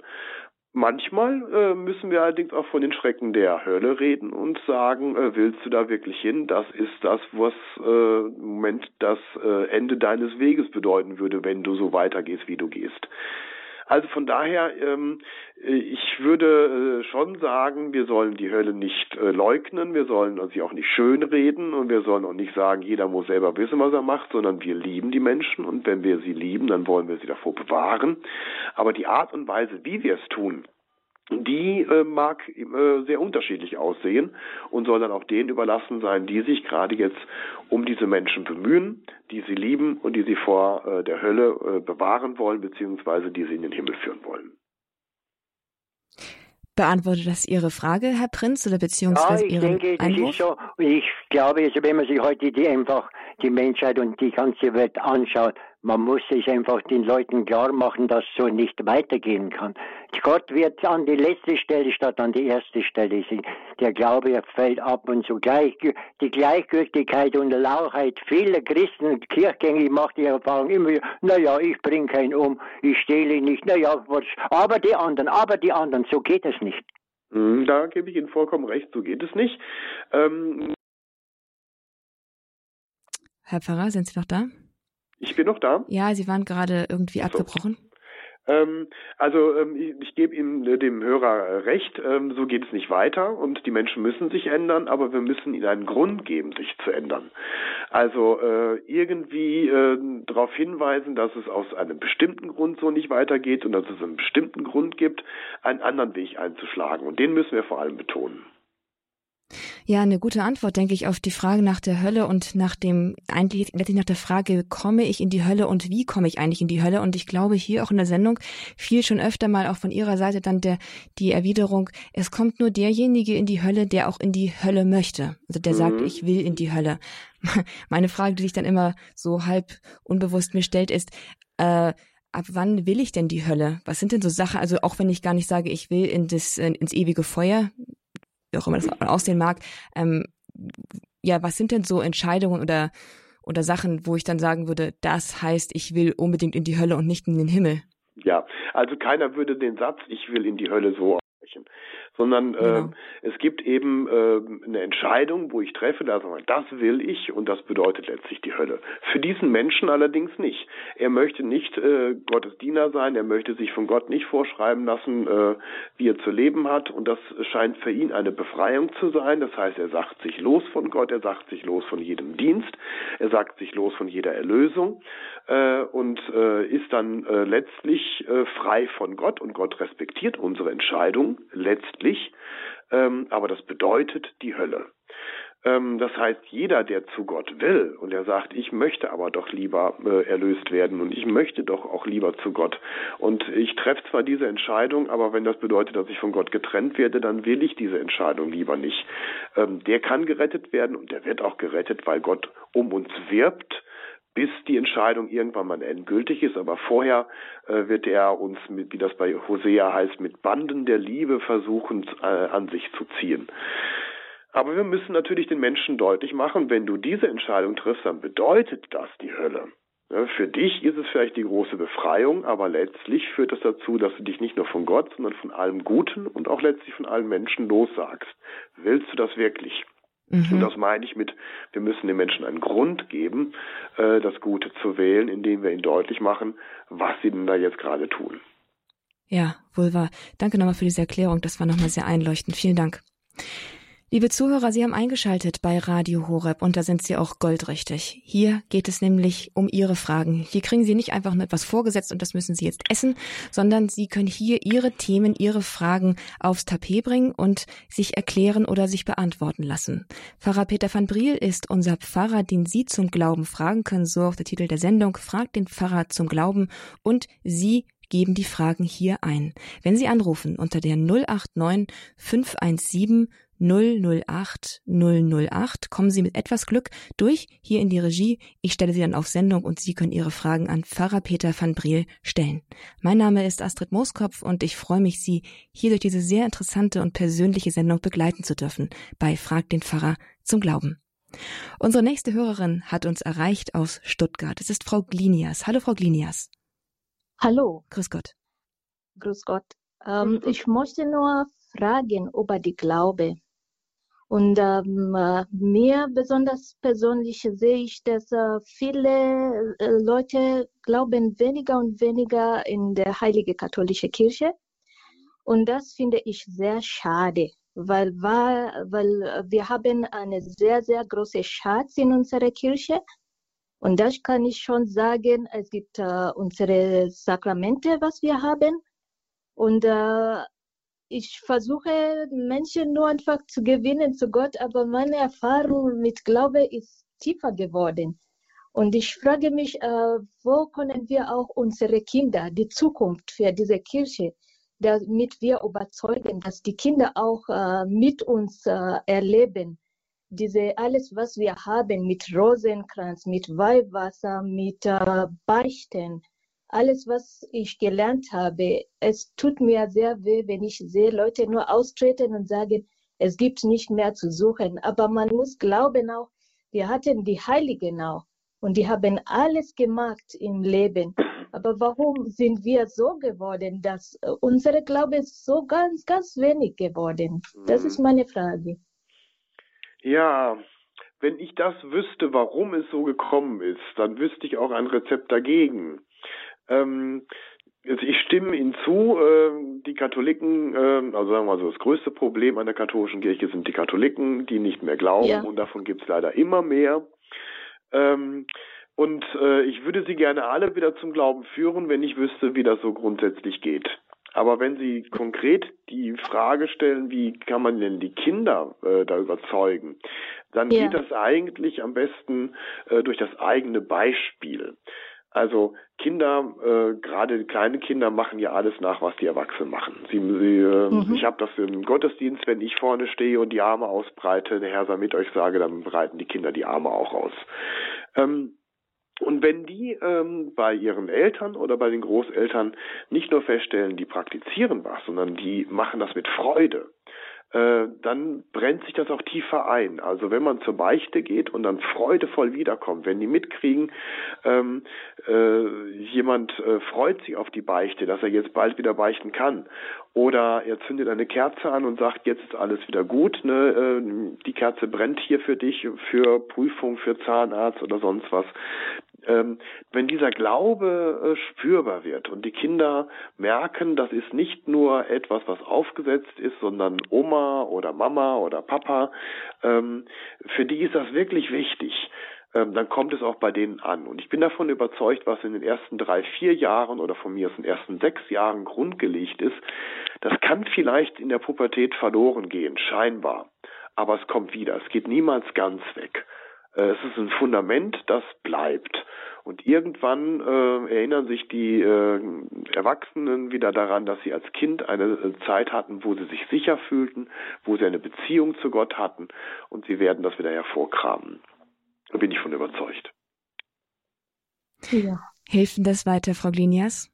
Manchmal äh, müssen wir allerdings auch von den Schrecken der Hölle reden und sagen, äh, willst du da wirklich hin? Das ist das, was äh, im Moment das äh, Ende deines Weges bedeuten würde, wenn du so weitergehst, wie du gehst. Also von daher, ähm, äh, ich würde äh, schon sagen, wir sollen die Hölle nicht äh, leugnen, wir sollen sie auch nicht schönreden. Und wir sollen auch nicht sagen, jeder muss selber wissen, was er macht, sondern wir lieben die Menschen. Und wenn wir sie lieben, dann wollen wir sie davor bewahren. Aber die Art und Weise, wie wir es tun, die äh, mag äh, sehr unterschiedlich aussehen und soll dann auch denen überlassen sein, die sich gerade jetzt um diese Menschen bemühen, die sie lieben und die sie vor äh, der Hölle äh, bewahren wollen, beziehungsweise die sie in den Himmel führen wollen. Beantwortet das Ihre Frage, Herr Prinz, oder beziehungsweise ja, ich Ihren denke, Einwurf? das ist so. Ich glaube, also wenn man sich heute die einfach die Menschheit und die ganze Welt anschaut, man muss es einfach den Leuten klar machen, dass so nicht weitergehen kann. Gott wird an die letzte Stelle statt an die erste Stelle sehen. Der Glaube fällt ab und so gleich, die Gleichgültigkeit und Lauchheit vieler Christen, Kirchgänger, ich mache die Erfahrung immer wieder, naja, ich bringe keinen um, ich stehle nicht, naja, was, aber die anderen, aber die anderen, so geht es nicht. Hm, Da gebe ich Ihnen vollkommen recht, so geht es nicht. Ähm, Herr Pfarrer, sind Sie noch da? Ich bin noch da. Ja, Sie waren gerade irgendwie so. abgebrochen. Ähm, also ähm, ich, gebe Ihnen äh, dem Hörer äh, recht, ähm, so geht es nicht weiter und die Menschen müssen sich ändern, aber wir müssen ihnen einen Grund geben, sich zu ändern. Also äh, irgendwie darauf hinweisen, dass es aus einem bestimmten Grund so nicht weitergeht und dass es einen bestimmten Grund gibt, einen anderen Weg einzuschlagen und den müssen wir vor allem betonen. Ja, eine gute Antwort, denke ich, auf die Frage nach der Hölle und nach dem, eigentlich letztlich nach der Frage, komme ich in die Hölle und wie komme ich eigentlich in die Hölle? Und ich glaube, hier auch in der Sendung fiel schon öfter mal auch von Ihrer Seite dann der, die Erwiderung, es kommt nur derjenige in die Hölle, der auch in die Hölle möchte. Also der Mhm. sagt, ich will in die Hölle. *laughs* Meine Frage, die sich dann immer so halb unbewusst mir stellt, ist, äh, ab wann will ich denn die Hölle? Was sind denn so Sachen, also auch wenn ich gar nicht sage, ich will in das, ins ewige Feuer, wie auch immer das aussehen mag, ähm, ja, was sind denn so Entscheidungen oder, oder Sachen, wo ich dann sagen würde, das heißt, ich will unbedingt in die Hölle und nicht in den Himmel? Ja, also keiner würde den Satz, ich will in die Hölle so sondern äh, es gibt eben äh, eine Entscheidung, wo ich treffe, da sage ich, das will ich und das bedeutet letztlich die Hölle. Für diesen Menschen allerdings nicht. Er möchte nicht äh, Gottes Diener sein, er möchte sich von Gott nicht vorschreiben lassen, äh, wie er zu leben hat und das scheint für ihn eine Befreiung zu sein. Das heißt, er sagt sich los von Gott, er sagt sich los von jedem Dienst, er sagt sich los von jeder Erlösung äh, und äh, ist dann äh, letztlich äh, frei von Gott und Gott respektiert unsere Entscheidung letztlich, ähm, aber das bedeutet die Hölle. Ähm, das heißt, jeder, der zu Gott will und der sagt, ich möchte aber doch lieber äh, erlöst werden und ich möchte doch auch lieber zu Gott und ich treffe zwar diese Entscheidung, aber wenn das bedeutet, dass ich von Gott getrennt werde, dann will ich diese Entscheidung lieber nicht. Ähm, der kann gerettet werden und der wird auch gerettet, weil Gott um uns wirbt bis die Entscheidung irgendwann mal endgültig ist. Aber vorher äh, wird er uns, mit, wie das bei Hosea heißt, mit Banden der Liebe versuchen äh, an sich zu ziehen. Aber wir müssen natürlich den Menschen deutlich machen, wenn du diese Entscheidung triffst, dann bedeutet das die Hölle. Für dich ist es vielleicht die große Befreiung, aber letztlich führt es dazu, dass du dich nicht nur von Gott, sondern von allem Guten und auch letztlich von allen Menschen lossagst. Willst du das wirklich? Und Mhm. das meine ich mit, wir müssen den Menschen einen Grund geben, äh, das Gute zu wählen, indem wir ihnen deutlich machen, was sie denn da jetzt gerade tun. Ja, wohl wahr. Danke nochmal für diese Erklärung. Das war nochmal sehr einleuchtend. Vielen Dank. Liebe Zuhörer, Sie haben eingeschaltet bei Radio Horeb und da sind Sie auch goldrichtig. Hier geht es nämlich um Ihre Fragen. Hier kriegen Sie nicht einfach nur etwas vorgesetzt und das müssen Sie jetzt essen, sondern Sie können hier Ihre Themen, Ihre Fragen aufs Tapet bringen und sich erklären oder sich beantworten lassen. Pfarrer Peter van Briel ist unser Pfarrer, den Sie zum Glauben fragen können. So auch der Titel der Sendung. Fragt den Pfarrer zum Glauben und Sie geben die Fragen hier ein. Wenn Sie anrufen unter der 089 517 008 008 kommen Sie mit etwas Glück durch hier in die Regie. Ich stelle Sie dann auf Sendung und Sie können Ihre Fragen an Pfarrer Peter van Briel stellen. Mein Name ist Astrid Mooskopf und ich freue mich, Sie hier durch diese sehr interessante und persönliche Sendung begleiten zu dürfen bei Frag den Pfarrer zum Glauben. Unsere nächste Hörerin hat uns erreicht aus Stuttgart. Es ist Frau Glinias. Hallo, Frau Glinias. Hallo. Grüß Gott. Grüß Gott. Ähm, ich möchte nur fragen über die Glaube. Und ähm, äh, mir besonders persönlich sehe ich, dass äh, viele äh, Leute glauben weniger und weniger in der heilige katholische Kirche. Und das finde ich sehr schade, weil, weil wir haben eine sehr, sehr große Schatz in unserer Kirche. Und das kann ich schon sagen, es gibt äh, unsere Sakramente, was wir haben. Und äh, ich versuche Menschen nur einfach zu gewinnen zu Gott, aber meine Erfahrung mit Glaube ist tiefer geworden. Und ich frage mich, äh, wo können wir auch unsere Kinder, die Zukunft für diese Kirche, damit wir überzeugen, dass die Kinder auch äh, mit uns äh, erleben, diese alles, was wir haben mit Rosenkranz, mit Weihwasser, mit äh, Beichten, alles, was ich gelernt habe, es tut mir sehr weh, wenn ich sehe Leute nur austreten und sagen, es gibt nicht mehr zu suchen. Aber man muss glauben auch, wir hatten die Heiligen auch und die haben alles gemacht im Leben. Aber warum sind wir so geworden, dass äh, unsere Glaube ist so ganz, ganz wenig geworden? Das ist mhm. meine Frage. Ja, wenn ich das wüsste, warum es so gekommen ist, dann wüsste ich auch ein Rezept dagegen. Ähm, also ich stimme Ihnen zu, äh, die Katholiken, äh, also sagen wir mal so, das größte Problem an der katholischen Kirche sind die Katholiken, die nicht mehr glauben ja. und davon gibt es leider immer mehr. Ähm, und äh, ich würde sie gerne alle wieder zum Glauben führen, wenn ich wüsste, wie das so grundsätzlich geht. Aber wenn Sie konkret die Frage stellen, wie kann man denn die Kinder äh, da überzeugen, dann ja. geht das eigentlich am besten äh, durch das eigene Beispiel. Also Kinder, äh, gerade kleine Kinder machen ja alles nach, was die Erwachsenen machen. Sie, sie, äh, mhm. Ich habe das im Gottesdienst, wenn ich vorne stehe und die Arme ausbreite, der Herr sei mit euch sage, dann breiten die Kinder die Arme auch aus. Ähm, und wenn die ähm, bei ihren Eltern oder bei den Großeltern nicht nur feststellen, die praktizieren was, sondern die machen das mit Freude, äh, dann brennt sich das auch tiefer ein. Also wenn man zur Beichte geht und dann freudevoll wiederkommt, wenn die mitkriegen, ähm, äh, jemand äh, freut sich auf die Beichte, dass er jetzt bald wieder beichten kann, oder er zündet eine Kerze an und sagt, jetzt ist alles wieder gut, ne? äh, die Kerze brennt hier für dich, für Prüfung, für Zahnarzt oder sonst was, wenn dieser Glaube äh, spürbar wird und die Kinder merken, das ist nicht nur etwas, was aufgesetzt ist, sondern Oma oder Mama oder Papa, ähm, für die ist das wirklich wichtig ähm, dann kommt es auch bei denen an. Und ich bin davon überzeugt, was in den ersten drei, vier Jahren oder von mir aus in den ersten sechs Jahren grundgelegt ist, das kann vielleicht in der Pubertät verloren gehen, scheinbar. Aber es kommt wieder. Es geht niemals ganz weg. Äh, es ist ein Fundament, das bleibt. Und irgendwann äh, erinnern sich die äh, Erwachsenen wieder daran, dass sie als Kind eine äh, Zeit hatten, wo sie sich sicher fühlten, wo sie eine Beziehung zu Gott hatten und sie werden das wieder hervorkramen. Da bin ich von überzeugt. Ja. Hilft das weiter, Frau Glinias?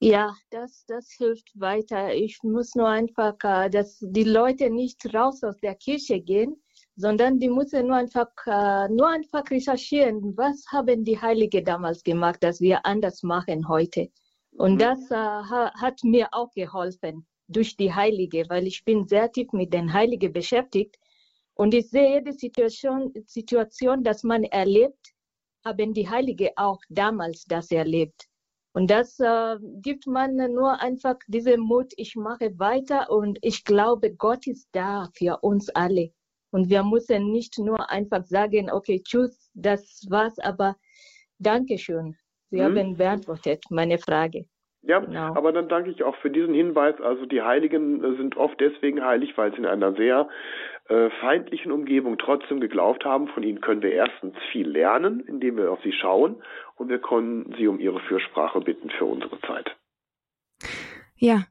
Ja, das, das hilft weiter. Ich muss nur einfach, äh, dass die Leute nicht raus aus der Kirche gehen, sondern die müssen nur einfach, äh, nur einfach recherchieren, was haben die Heilige damals gemacht, dass wir anders machen heute. Und mhm. das äh, hat mir auch geholfen durch die Heilige, weil ich bin sehr tief mit den Heiligen beschäftigt. Und ich sehe jede Situation, Situation, dass man erlebt, haben die Heilige auch damals das erlebt. Und das äh, gibt man nur einfach diesen Mut, ich mache weiter und ich glaube, Gott ist da für uns alle. Und wir müssen nicht nur einfach sagen, okay, tschüss, das war's, aber Dankeschön. Sie hm. haben beantwortet meine Frage. Ja, genau. aber dann danke ich auch für diesen Hinweis. Also die Heiligen sind oft deswegen heilig, weil sie in einer sehr äh, feindlichen Umgebung trotzdem geglaubt haben. Von ihnen können wir erstens viel lernen, indem wir auf sie schauen und wir können sie um ihre Fürsprache bitten für unsere Zeit. Ja,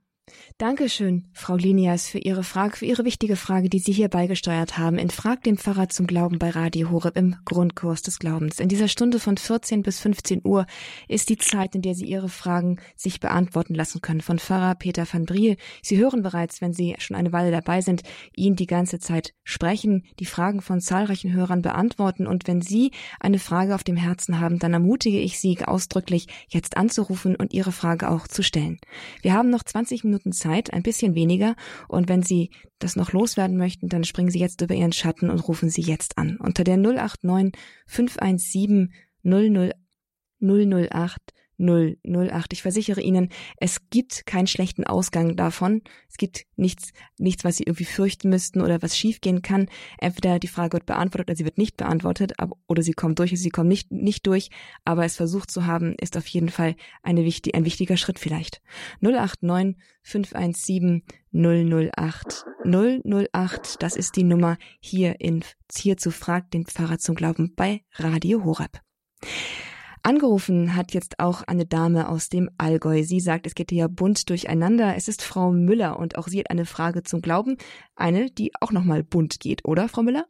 Dankeschön, Frau Linias, für Ihre Frage, für Ihre wichtige Frage, die Sie hier beigesteuert haben. In Frag den Pfarrer zum Glauben bei Radio Horeb im Grundkurs des Glaubens. In dieser Stunde von 14 bis 15 Uhr ist die Zeit, in der Sie Ihre Fragen sich beantworten lassen können von Pfarrer Peter van Briel. Sie hören bereits, wenn Sie schon eine Weile dabei sind, ihn die ganze Zeit sprechen, die Fragen von zahlreichen Hörern beantworten. Und wenn Sie eine Frage auf dem Herzen haben, dann ermutige ich Sie ausdrücklich, jetzt anzurufen und Ihre Frage auch zu stellen. Wir haben noch 20 Minuten Zeit Zeit, ein bisschen weniger. Und wenn Sie das noch loswerden möchten, dann springen Sie jetzt über Ihren Schatten und rufen Sie jetzt an. Unter der 089 517 00 008 008. Ich versichere Ihnen, es gibt keinen schlechten Ausgang davon. Es gibt nichts, nichts, was Sie irgendwie fürchten müssten oder was schiefgehen kann. Entweder die Frage wird beantwortet oder sie wird nicht beantwortet, oder sie kommt durch oder sie kommt nicht, nicht durch. Aber es versucht zu haben, ist auf jeden Fall eine wichtig, ein wichtiger Schritt vielleicht. 089 517 008 008. Das ist die Nummer hier in, hier zu Frag den Pfarrer zum Glauben bei Radio Horeb. Angerufen hat jetzt auch eine Dame aus dem Allgäu. Sie sagt, es geht hier bunt durcheinander. Es ist Frau Müller und auch sie hat eine Frage zum Glauben. Eine, die auch nochmal bunt geht, oder, Frau Müller?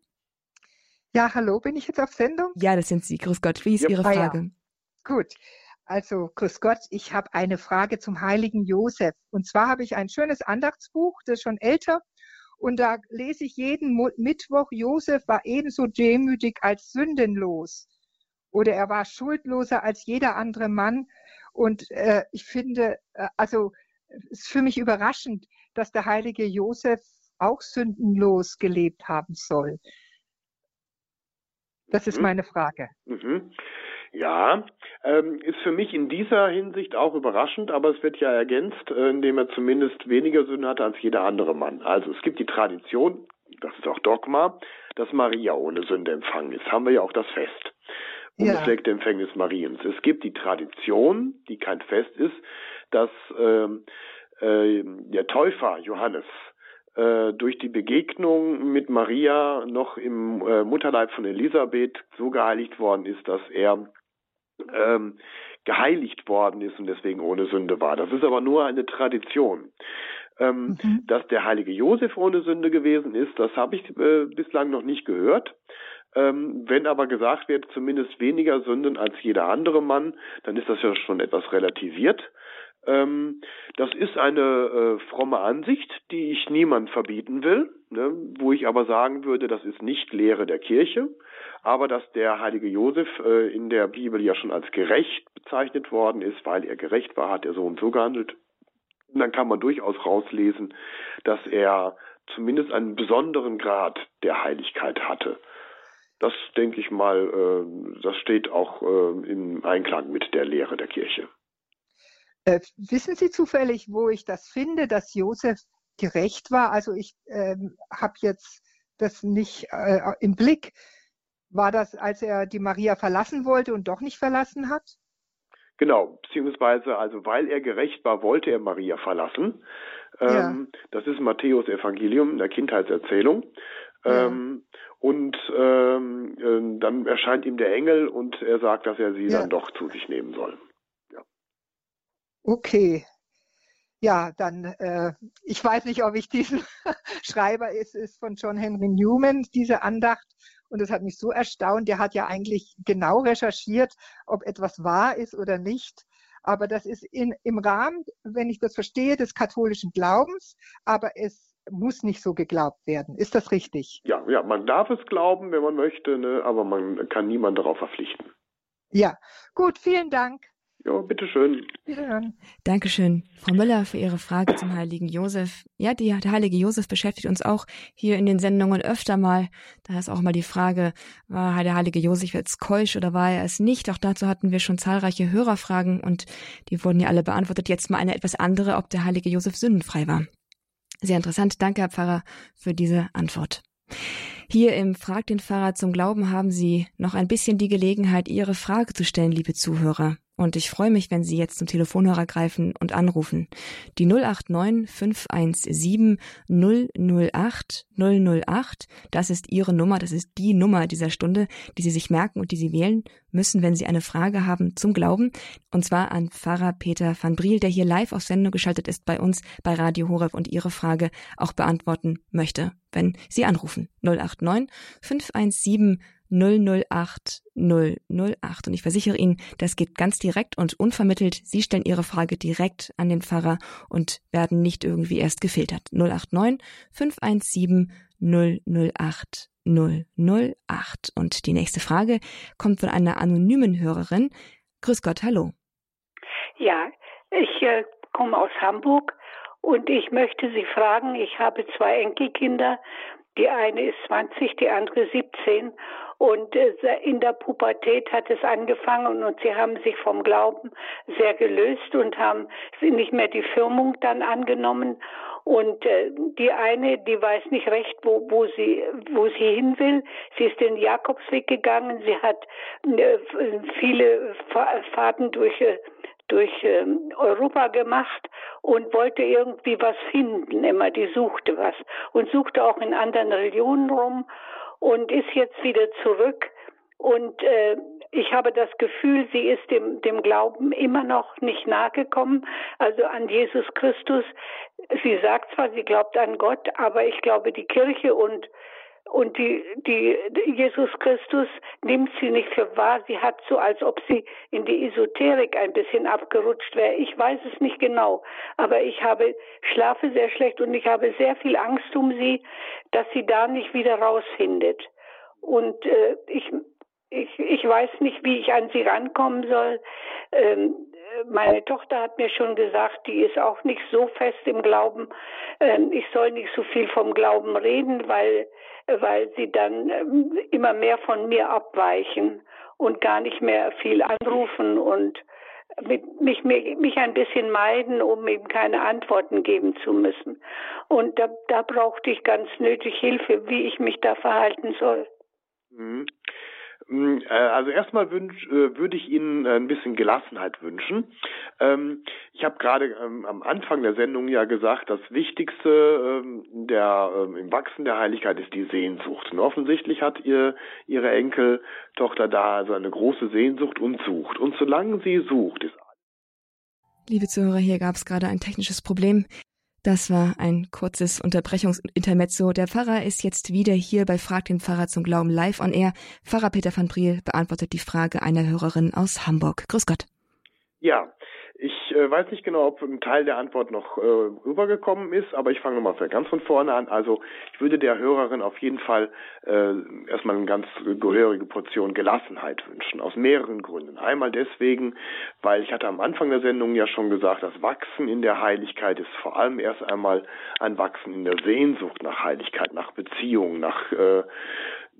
Ja, hallo, bin ich jetzt auf Sendung? Ja, das sind Sie. Grüß Gott. Wie ist ja, Ihre Frage? Ja. Gut. Also, grüß Gott, ich habe eine Frage zum heiligen Josef. Und zwar habe ich ein schönes Andachtsbuch, das ist schon älter. Und da lese ich jeden Mittwoch, Josef war ebenso demütig als sündenlos oder er war schuldloser als jeder andere Mann. Und äh, ich finde, äh, also es ist für mich überraschend, dass der heilige Josef auch sündenlos gelebt haben soll. Das ist mhm. meine Frage. Mhm. Ja, ähm, ist für mich in dieser Hinsicht auch überraschend, aber es wird ja ergänzt, äh, indem er zumindest weniger Sünden hatte als jeder andere Mann. Also es gibt die Tradition, das ist auch Dogma, dass Maria ohne Sünde empfangen ist. Haben wir ja auch das Fest unbefleckte ja. Empfängnis Mariens. Es gibt die Tradition, die kein Fest ist, dass ähm, äh, der Täufer Johannes äh, durch die Begegnung mit Maria noch im äh, Mutterleib von Elisabeth so geheiligt worden ist, dass er ähm, geheiligt worden ist und deswegen ohne Sünde war. Das ist aber nur eine Tradition. Ähm, mhm. Dass der heilige Josef ohne Sünde gewesen ist, das habe ich äh, bislang noch nicht gehört. Ähm, wenn aber gesagt wird, zumindest weniger Sünden als jeder andere Mann, dann ist das ja schon etwas relativiert. Ähm, das ist eine äh, fromme Ansicht, die ich niemand verbieten will, ne, wo ich aber sagen würde, das ist nicht Lehre der Kirche, aber dass der heilige Josef äh, in der Bibel ja schon als gerecht bezeichnet worden ist, weil er gerecht war, hat er so und so gehandelt. Und dann kann man durchaus rauslesen, dass er zumindest einen besonderen Grad der Heiligkeit hatte. Das denke ich mal, äh, das steht auch äh, im Einklang mit der Lehre der Kirche. Äh, wissen Sie zufällig, wo ich das finde, dass Josef gerecht war? Also ich ähm, habe jetzt das nicht äh, im Blick. War das, als er die Maria verlassen wollte und doch nicht verlassen hat? Genau, beziehungsweise, also weil er gerecht war, wollte er Maria verlassen. Ähm, ja. Das ist Matthäus Evangelium in der Kindheitserzählung. Ja. Ähm, und ähm, äh, dann erscheint ihm der Engel und er sagt, dass er sie ja. dann doch zu sich nehmen soll. Ja. Okay. Ja, dann, äh, ich weiß nicht, ob ich diesen *laughs* Schreiber ist, ist von John Henry Newman, diese Andacht. Und das hat mich so erstaunt. Der hat ja eigentlich genau recherchiert, ob etwas wahr ist oder nicht. Aber das ist in, im Rahmen, wenn ich das verstehe, des katholischen Glaubens. Aber es muss nicht so geglaubt werden. Ist das richtig? Ja, ja, man darf es glauben, wenn man möchte, ne, aber man kann niemanden darauf verpflichten. Ja, gut, vielen Dank. Ja, bitteschön. Wiederhören. Dankeschön, Frau Müller, für Ihre Frage zum heiligen Josef. Ja, die, der heilige Josef beschäftigt uns auch hier in den Sendungen öfter mal. Da ist auch mal die Frage, war der heilige Josef jetzt keusch oder war er es nicht? Auch dazu hatten wir schon zahlreiche Hörerfragen und die wurden ja alle beantwortet. Jetzt mal eine etwas andere, ob der heilige Josef sündenfrei war. Sehr interessant. Danke, Herr Pfarrer, für diese Antwort. Hier im Frag den Pfarrer zum Glauben haben Sie noch ein bisschen die Gelegenheit, Ihre Frage zu stellen, liebe Zuhörer. Und ich freue mich, wenn Sie jetzt zum Telefonhörer greifen und anrufen. Die 089 517 008 008, das ist Ihre Nummer, das ist die Nummer dieser Stunde, die Sie sich merken und die Sie wählen müssen, wenn Sie eine Frage haben zum Glauben. Und zwar an Pfarrer Peter van Briel, der hier live auf Sendung geschaltet ist bei uns bei Radio Horeb und Ihre Frage auch beantworten möchte, wenn Sie anrufen. 089 517 008 008. Und ich versichere Ihnen, das geht ganz direkt und unvermittelt. Sie stellen Ihre Frage direkt an den Pfarrer und werden nicht irgendwie erst gefiltert. 089 517 008 008. Und die nächste Frage kommt von einer anonymen Hörerin. Grüß Gott, hallo. Ja, ich äh, komme aus Hamburg und ich möchte Sie fragen, ich habe zwei Enkelkinder. Die eine ist 20, die andere 17 und äh, in der Pubertät hat es angefangen und sie haben sich vom Glauben sehr gelöst und haben nicht mehr die Firmung dann angenommen. Und äh, die eine, die weiß nicht recht, wo, wo sie, wo sie hin will. Sie ist den Jakobsweg gegangen. Sie hat äh, viele Fahrten durch durch ähm, Europa gemacht und wollte irgendwie was finden, immer die suchte was und suchte auch in anderen Religionen rum und ist jetzt wieder zurück. Und äh, ich habe das Gefühl, sie ist dem, dem Glauben immer noch nicht nahegekommen, also an Jesus Christus. Sie sagt zwar, sie glaubt an Gott, aber ich glaube, die Kirche und und die, die, Jesus Christus nimmt sie nicht für wahr. Sie hat so, als ob sie in die Esoterik ein bisschen abgerutscht wäre. Ich weiß es nicht genau. Aber ich habe, schlafe sehr schlecht und ich habe sehr viel Angst um sie, dass sie da nicht wieder rausfindet. Und äh, ich, ich, ich weiß nicht, wie ich an sie rankommen soll. Ähm, meine Tochter hat mir schon gesagt, die ist auch nicht so fest im Glauben. Ähm, ich soll nicht so viel vom Glauben reden, weil weil sie dann ähm, immer mehr von mir abweichen und gar nicht mehr viel anrufen und mich, mich, ein bisschen meiden, um eben keine Antworten geben zu müssen. Und da, da brauchte ich ganz nötig Hilfe, wie ich mich da verhalten soll. Mhm. Mm, äh, also erstmal wünsch, äh, würde ich Ihnen ein bisschen Gelassenheit wünschen. Ähm, ich habe gerade ähm, am Anfang der Sendung ja gesagt, das Wichtigste ähm, der, im Wachsen der Heiligkeit ist die Sehnsucht. Und offensichtlich hat ihr, Ihre Enkeltochter da also eine große Sehnsucht und sucht. Und solange sie sucht, ist Liebe Zuhörer, hier gab es gerade ein technisches Problem. Das war ein kurzes Unterbrechungsintermezzo. Der Pfarrer ist jetzt wieder hier bei Frag den Pfarrer zum Glauben live on air. Pfarrer Peter van Briel beantwortet die Frage einer Hörerin aus Hamburg. Grüß Gott. Ja, ich äh, weiß nicht genau, ob ein Teil der Antwort noch äh, rübergekommen ist, aber ich fange nochmal ganz von vorne an. Also ich würde der Hörerin auf jeden Fall äh, erstmal eine ganz gehörige Portion Gelassenheit wünschen, aus mehreren Gründen. Einmal deswegen, weil ich hatte am Anfang der Sendung ja schon gesagt, das Wachsen in der Heiligkeit ist vor allem erst einmal ein Wachsen in der Sehnsucht nach Heiligkeit, nach Beziehung, nach äh,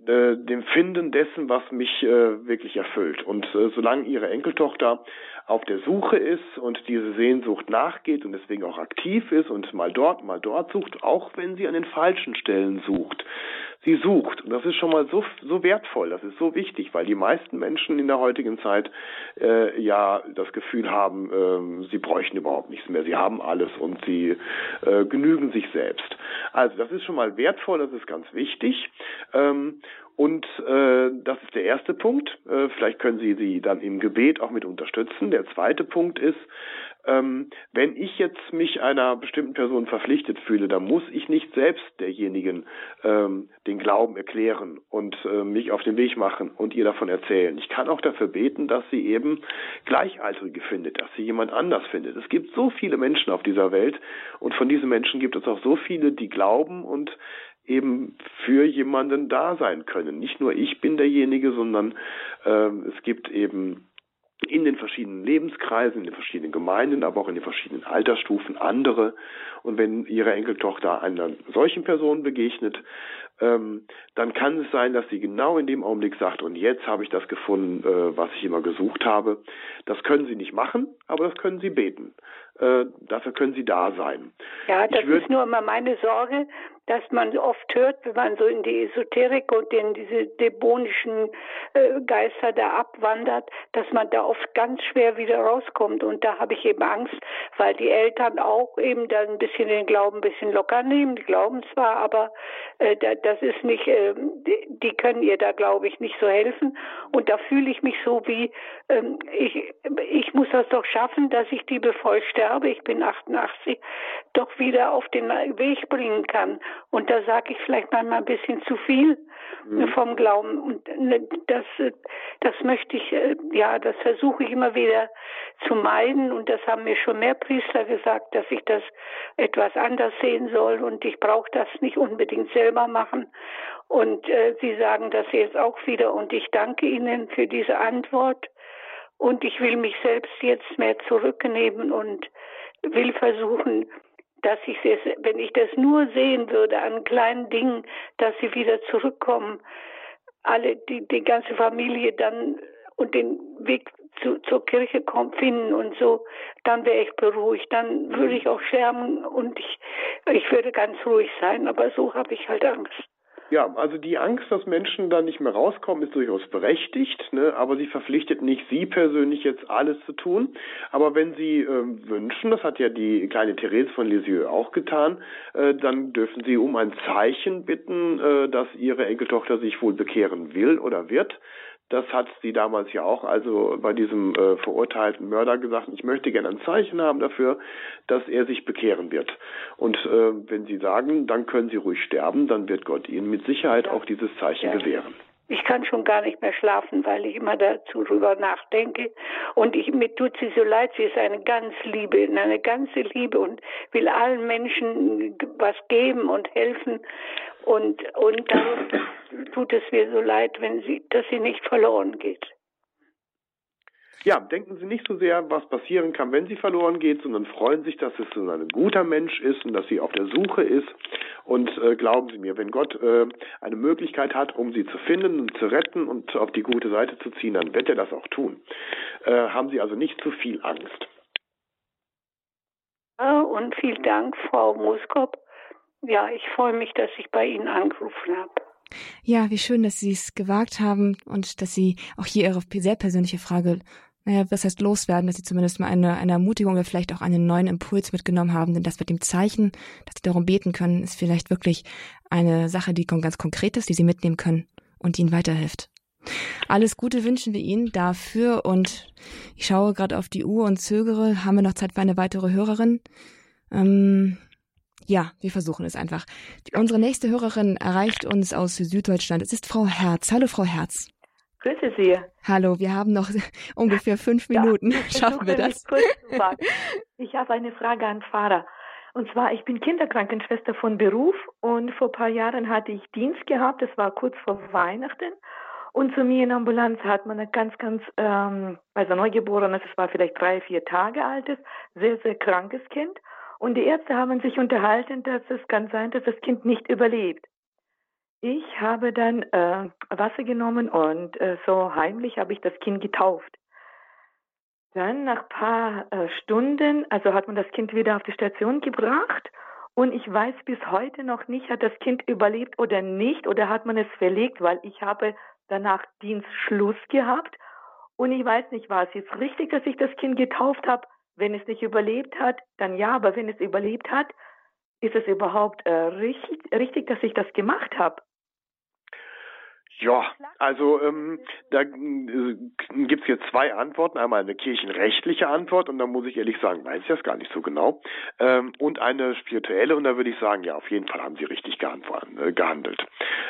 äh, dem Finden dessen, was mich äh, wirklich erfüllt. Und äh, solange ihre Enkeltochter auf der Suche ist und diese Sehnsucht nachgeht und deswegen auch aktiv ist und mal dort, mal dort sucht, auch wenn sie an den falschen Stellen sucht. Sie sucht. Und das ist schon mal so, so wertvoll, das ist so wichtig, weil die meisten Menschen in der heutigen Zeit äh, ja das Gefühl haben, äh, sie bräuchten überhaupt nichts mehr. Sie haben alles und sie äh, genügen sich selbst. Also das ist schon mal wertvoll, das ist ganz wichtig. Ähm, und äh, das ist der erste Punkt. Äh, vielleicht können Sie sie dann im Gebet auch mit unterstützen. Der zweite Punkt ist, ähm, wenn ich jetzt mich einer bestimmten Person verpflichtet fühle, dann muss ich nicht selbst derjenigen ähm, den Glauben erklären und äh, mich auf den Weg machen und ihr davon erzählen. Ich kann auch dafür beten, dass sie eben Gleichaltrige findet, dass sie jemand anders findet. Es gibt so viele Menschen auf dieser Welt und von diesen Menschen gibt es auch so viele, die glauben und eben für jemanden da sein können. Nicht nur ich bin derjenige, sondern ähm, es gibt eben in den verschiedenen Lebenskreisen, in den verschiedenen Gemeinden, aber auch in den verschiedenen Altersstufen andere. Und wenn Ihre Enkeltochter einer solchen Person begegnet, ähm, dann kann es sein, dass sie genau in dem Augenblick sagt, und jetzt habe ich das gefunden, äh, was ich immer gesucht habe. Das können Sie nicht machen, aber das können Sie beten. Äh, dafür können Sie da sein. Ja, das ist nur immer meine Sorge, dass man oft hört, wenn man so in die Esoterik und in diese dämonischen äh, Geister da abwandert, dass man da oft ganz schwer wieder rauskommt. Und da habe ich eben Angst, weil die Eltern auch eben dann ein bisschen den Glauben ein bisschen locker nehmen. Die glauben zwar, aber äh, das ist nicht, äh, die können ihr da, glaube ich, nicht so helfen. Und da fühle ich mich so wie, ähm, ich, ich muss das doch schaffen, dass ich die, bevor ich sterbe, ich bin 88, doch wieder auf den Weg bringen kann. Und da sage ich vielleicht manchmal ein bisschen zu viel mhm. vom Glauben. Und ne, das, das möchte ich, äh, ja, das versuche ich immer wieder zu meiden. Und das haben mir schon mehr Priester gesagt, dass ich das etwas anders sehen soll. Und ich brauche das nicht unbedingt selber machen. Und äh, Sie sagen das jetzt auch wieder. Und ich danke Ihnen für diese Antwort. Und ich will mich selbst jetzt mehr zurücknehmen und will versuchen, dass ich es, wenn ich das nur sehen würde an kleinen Dingen, dass sie wieder zurückkommen, alle, die, die ganze Familie dann und den Weg zu, zur Kirche kommen, finden und so, dann wäre ich beruhigt. Dann würde ich auch sterben und ich, ich würde ganz ruhig sein, aber so habe ich halt Angst. Ja, also die Angst, dass Menschen da nicht mehr rauskommen, ist durchaus berechtigt, ne? aber sie verpflichtet nicht Sie persönlich jetzt alles zu tun. Aber wenn Sie äh, wünschen, das hat ja die kleine Therese von Lisieux auch getan, äh, dann dürfen Sie um ein Zeichen bitten, äh, dass Ihre Enkeltochter sich wohl bekehren will oder wird. Das hat sie damals ja auch, also bei diesem äh, verurteilten Mörder gesagt, ich möchte gerne ein Zeichen haben dafür, dass er sich bekehren wird. Und äh, wenn Sie sagen, dann können Sie ruhig sterben, dann wird Gott Ihnen mit Sicherheit auch dieses Zeichen gewähren. Ich kann schon gar nicht mehr schlafen, weil ich immer dazu drüber nachdenke. Und ich, mir tut sie so leid. Sie ist eine ganz Liebe, eine ganze Liebe und will allen Menschen was geben und helfen. Und, und darum tut es mir so leid, wenn sie, dass sie nicht verloren geht. Ja, denken Sie nicht so sehr, was passieren kann, wenn sie verloren geht, sondern freuen sich, dass es ein guter Mensch ist und dass sie auf der Suche ist. Und äh, glauben Sie mir, wenn Gott äh, eine Möglichkeit hat, um sie zu finden und zu retten und auf die gute Seite zu ziehen, dann wird er das auch tun. Äh, haben Sie also nicht zu viel Angst. Und vielen Dank, Frau Muskop. Ja, ich freue mich, dass ich bei Ihnen angerufen habe. Ja, wie schön, dass Sie es gewagt haben und dass Sie auch hier Ihre sehr persönliche Frage naja, was heißt loswerden, dass sie zumindest mal eine, eine Ermutigung oder vielleicht auch einen neuen Impuls mitgenommen haben, denn das mit dem Zeichen, dass sie darum beten können, ist vielleicht wirklich eine Sache, die ganz konkret ist, die sie mitnehmen können und ihnen weiterhilft. Alles Gute wünschen wir Ihnen dafür und ich schaue gerade auf die Uhr und zögere. Haben wir noch Zeit für eine weitere Hörerin? Ähm, ja, wir versuchen es einfach. Unsere nächste Hörerin erreicht uns aus Süddeutschland. Es ist Frau Herz. Hallo, Frau Herz. Grüße Sie. Hallo, wir haben noch *laughs* ungefähr fünf Minuten. Ja, Schaffen wir das? *laughs* Ich habe eine Frage an Pfarrer. Und zwar, ich bin Kinderkrankenschwester von Beruf und vor ein paar Jahren hatte ich Dienst gehabt, das war kurz vor Weihnachten. Und zu mir in Ambulanz hat man ein ganz, ganz, ähm, also Neugeborenes, es war vielleicht drei, vier Tage altes, sehr, sehr krankes Kind. Und die Ärzte haben sich unterhalten, dass es kann sein, dass das Kind nicht überlebt. Ich habe dann äh, Wasser genommen und äh, so heimlich habe ich das Kind getauft. Dann nach ein paar äh, Stunden, also hat man das Kind wieder auf die Station gebracht und ich weiß bis heute noch nicht, hat das Kind überlebt oder nicht oder hat man es verlegt, weil ich habe danach Dienstschluss gehabt und ich weiß nicht, war es jetzt richtig, dass ich das Kind getauft habe? Wenn es nicht überlebt hat, dann ja, aber wenn es überlebt hat, ist es überhaupt äh, richtig, richtig, dass ich das gemacht habe? Ja, also ähm, da äh, gibt es jetzt zwei Antworten. Einmal eine kirchenrechtliche Antwort und da muss ich ehrlich sagen, weiß ich das gar nicht so genau. Ähm, und eine spirituelle und da würde ich sagen, ja, auf jeden Fall haben sie richtig äh, gehandelt.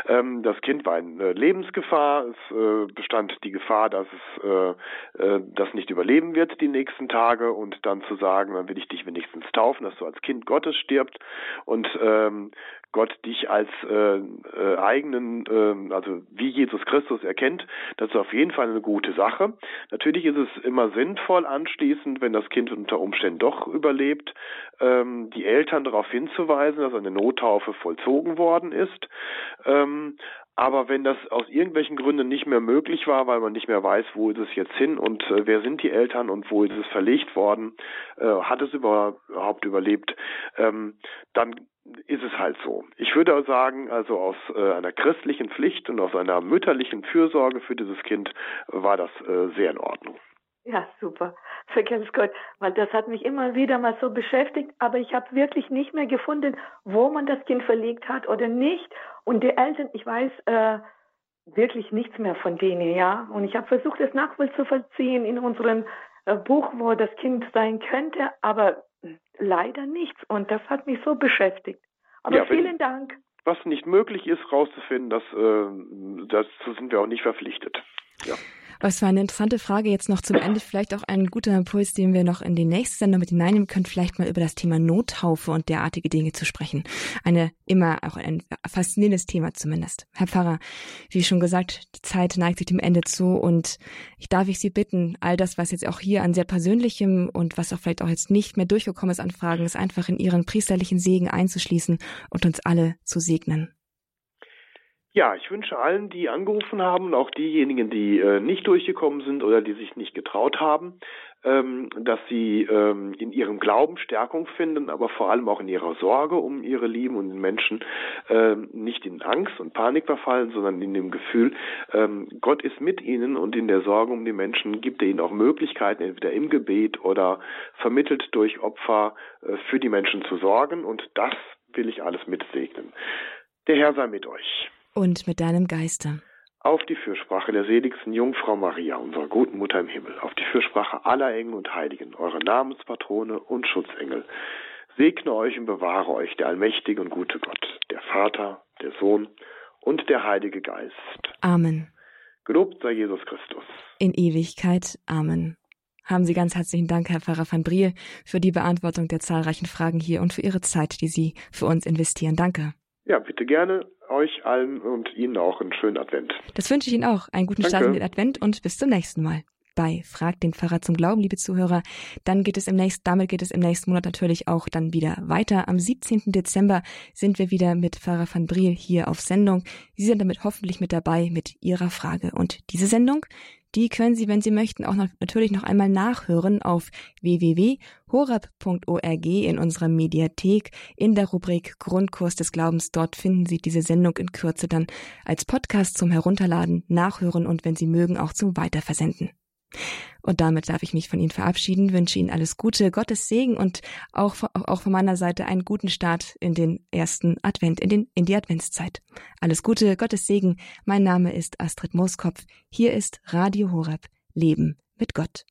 Ähm, das Kind war in äh, Lebensgefahr. Es äh, bestand die Gefahr, dass es äh, äh, das nicht überleben wird die nächsten Tage und dann zu sagen, dann will ich dich wenigstens taufen, dass du als Kind Gottes stirbt und ähm, Gott dich als äh, äh, eigenen, äh, also wie Jesus Christus erkennt, das ist auf jeden Fall eine gute Sache. Natürlich ist es immer sinnvoll anschließend, wenn das Kind unter Umständen doch überlebt, ähm, die Eltern darauf hinzuweisen, dass eine Nottaufe vollzogen worden ist. Ähm, aber wenn das aus irgendwelchen Gründen nicht mehr möglich war, weil man nicht mehr weiß, wo ist es jetzt hin und äh, wer sind die Eltern und wo ist es verlegt worden, äh, hat es überhaupt überlebt, ähm, dann ist es halt so. Ich würde sagen, also aus äh, einer christlichen Pflicht und aus einer mütterlichen Fürsorge für dieses Kind war das äh, sehr in Ordnung. Ja, super. *laughs* Vergelt's Gott, weil das hat mich immer wieder mal so beschäftigt, aber ich habe wirklich nicht mehr gefunden, wo man das Kind verlegt hat oder nicht. Und die Eltern, ich weiß äh, wirklich nichts mehr von denen, ja. Und ich habe versucht, es nachvollziehen in unserem äh, Buch, wo das Kind sein könnte, aber leider nichts. Und das hat mich so beschäftigt. Aber ja, vielen Dank. Was nicht möglich ist, rauszufinden, das, äh, dazu sind wir auch nicht verpflichtet. Ja. Was war eine interessante Frage jetzt noch zum Ende. Vielleicht auch ein guter Impuls, den wir noch in die nächste Sendung mit hineinnehmen können, vielleicht mal über das Thema Nottaufe und derartige Dinge zu sprechen. Eine immer auch ein faszinierendes Thema zumindest. Herr Pfarrer, wie schon gesagt, die Zeit neigt sich dem Ende zu und ich darf ich Sie bitten, all das, was jetzt auch hier an sehr persönlichem und was auch vielleicht auch jetzt nicht mehr durchgekommen ist an Fragen, ist einfach in Ihren priesterlichen Segen einzuschließen und uns alle zu segnen. Ja, ich wünsche allen, die angerufen haben und auch diejenigen, die äh, nicht durchgekommen sind oder die sich nicht getraut haben, ähm, dass sie ähm, in ihrem Glauben Stärkung finden, aber vor allem auch in ihrer Sorge um ihre Lieben und Menschen ähm, nicht in Angst und Panik verfallen, sondern in dem Gefühl, ähm, Gott ist mit ihnen und in der Sorge um die Menschen gibt er ihnen auch Möglichkeiten, entweder im Gebet oder vermittelt durch Opfer äh, für die Menschen zu sorgen und das will ich alles mitsegnen. Der Herr sei mit euch und mit deinem Geiste. Auf die Fürsprache der seligsten Jungfrau Maria, unserer guten Mutter im Himmel, auf die Fürsprache aller Engel und Heiligen, eure Namenspatrone und Schutzengel, segne euch und bewahre euch der allmächtige und gute Gott, der Vater, der Sohn und der Heilige Geist. Amen. Gelobt sei Jesus Christus. In Ewigkeit. Amen. Haben Sie ganz herzlichen Dank, Herr Pfarrer van Briel, für die Beantwortung der zahlreichen Fragen hier und für Ihre Zeit, die Sie für uns investieren. Danke. Ja, bitte gerne euch allen und Ihnen auch einen schönen Advent. Das wünsche ich Ihnen auch. Einen guten Danke. Start in den Advent und bis zum nächsten Mal. Bei Frag den Pfarrer zum Glauben, liebe Zuhörer. Dann geht es im nächsten, damit geht es im nächsten Monat natürlich auch dann wieder weiter. Am 17. Dezember sind wir wieder mit Pfarrer van Briel hier auf Sendung. Sie sind damit hoffentlich mit dabei mit Ihrer Frage. Und diese Sendung, die können Sie, wenn Sie möchten, auch noch, natürlich noch einmal nachhören auf www.horab.org in unserer Mediathek in der Rubrik Grundkurs des Glaubens. Dort finden Sie diese Sendung in Kürze dann als Podcast zum Herunterladen, Nachhören und wenn Sie mögen auch zum Weiterversenden. Und damit darf ich mich von Ihnen verabschieden, wünsche Ihnen alles Gute, Gottes Segen und auch, auch von meiner Seite einen guten Start in den ersten Advent, in, den, in die Adventszeit. Alles Gute, Gottes Segen. Mein Name ist Astrid Mooskopf. Hier ist Radio Horeb. Leben mit Gott.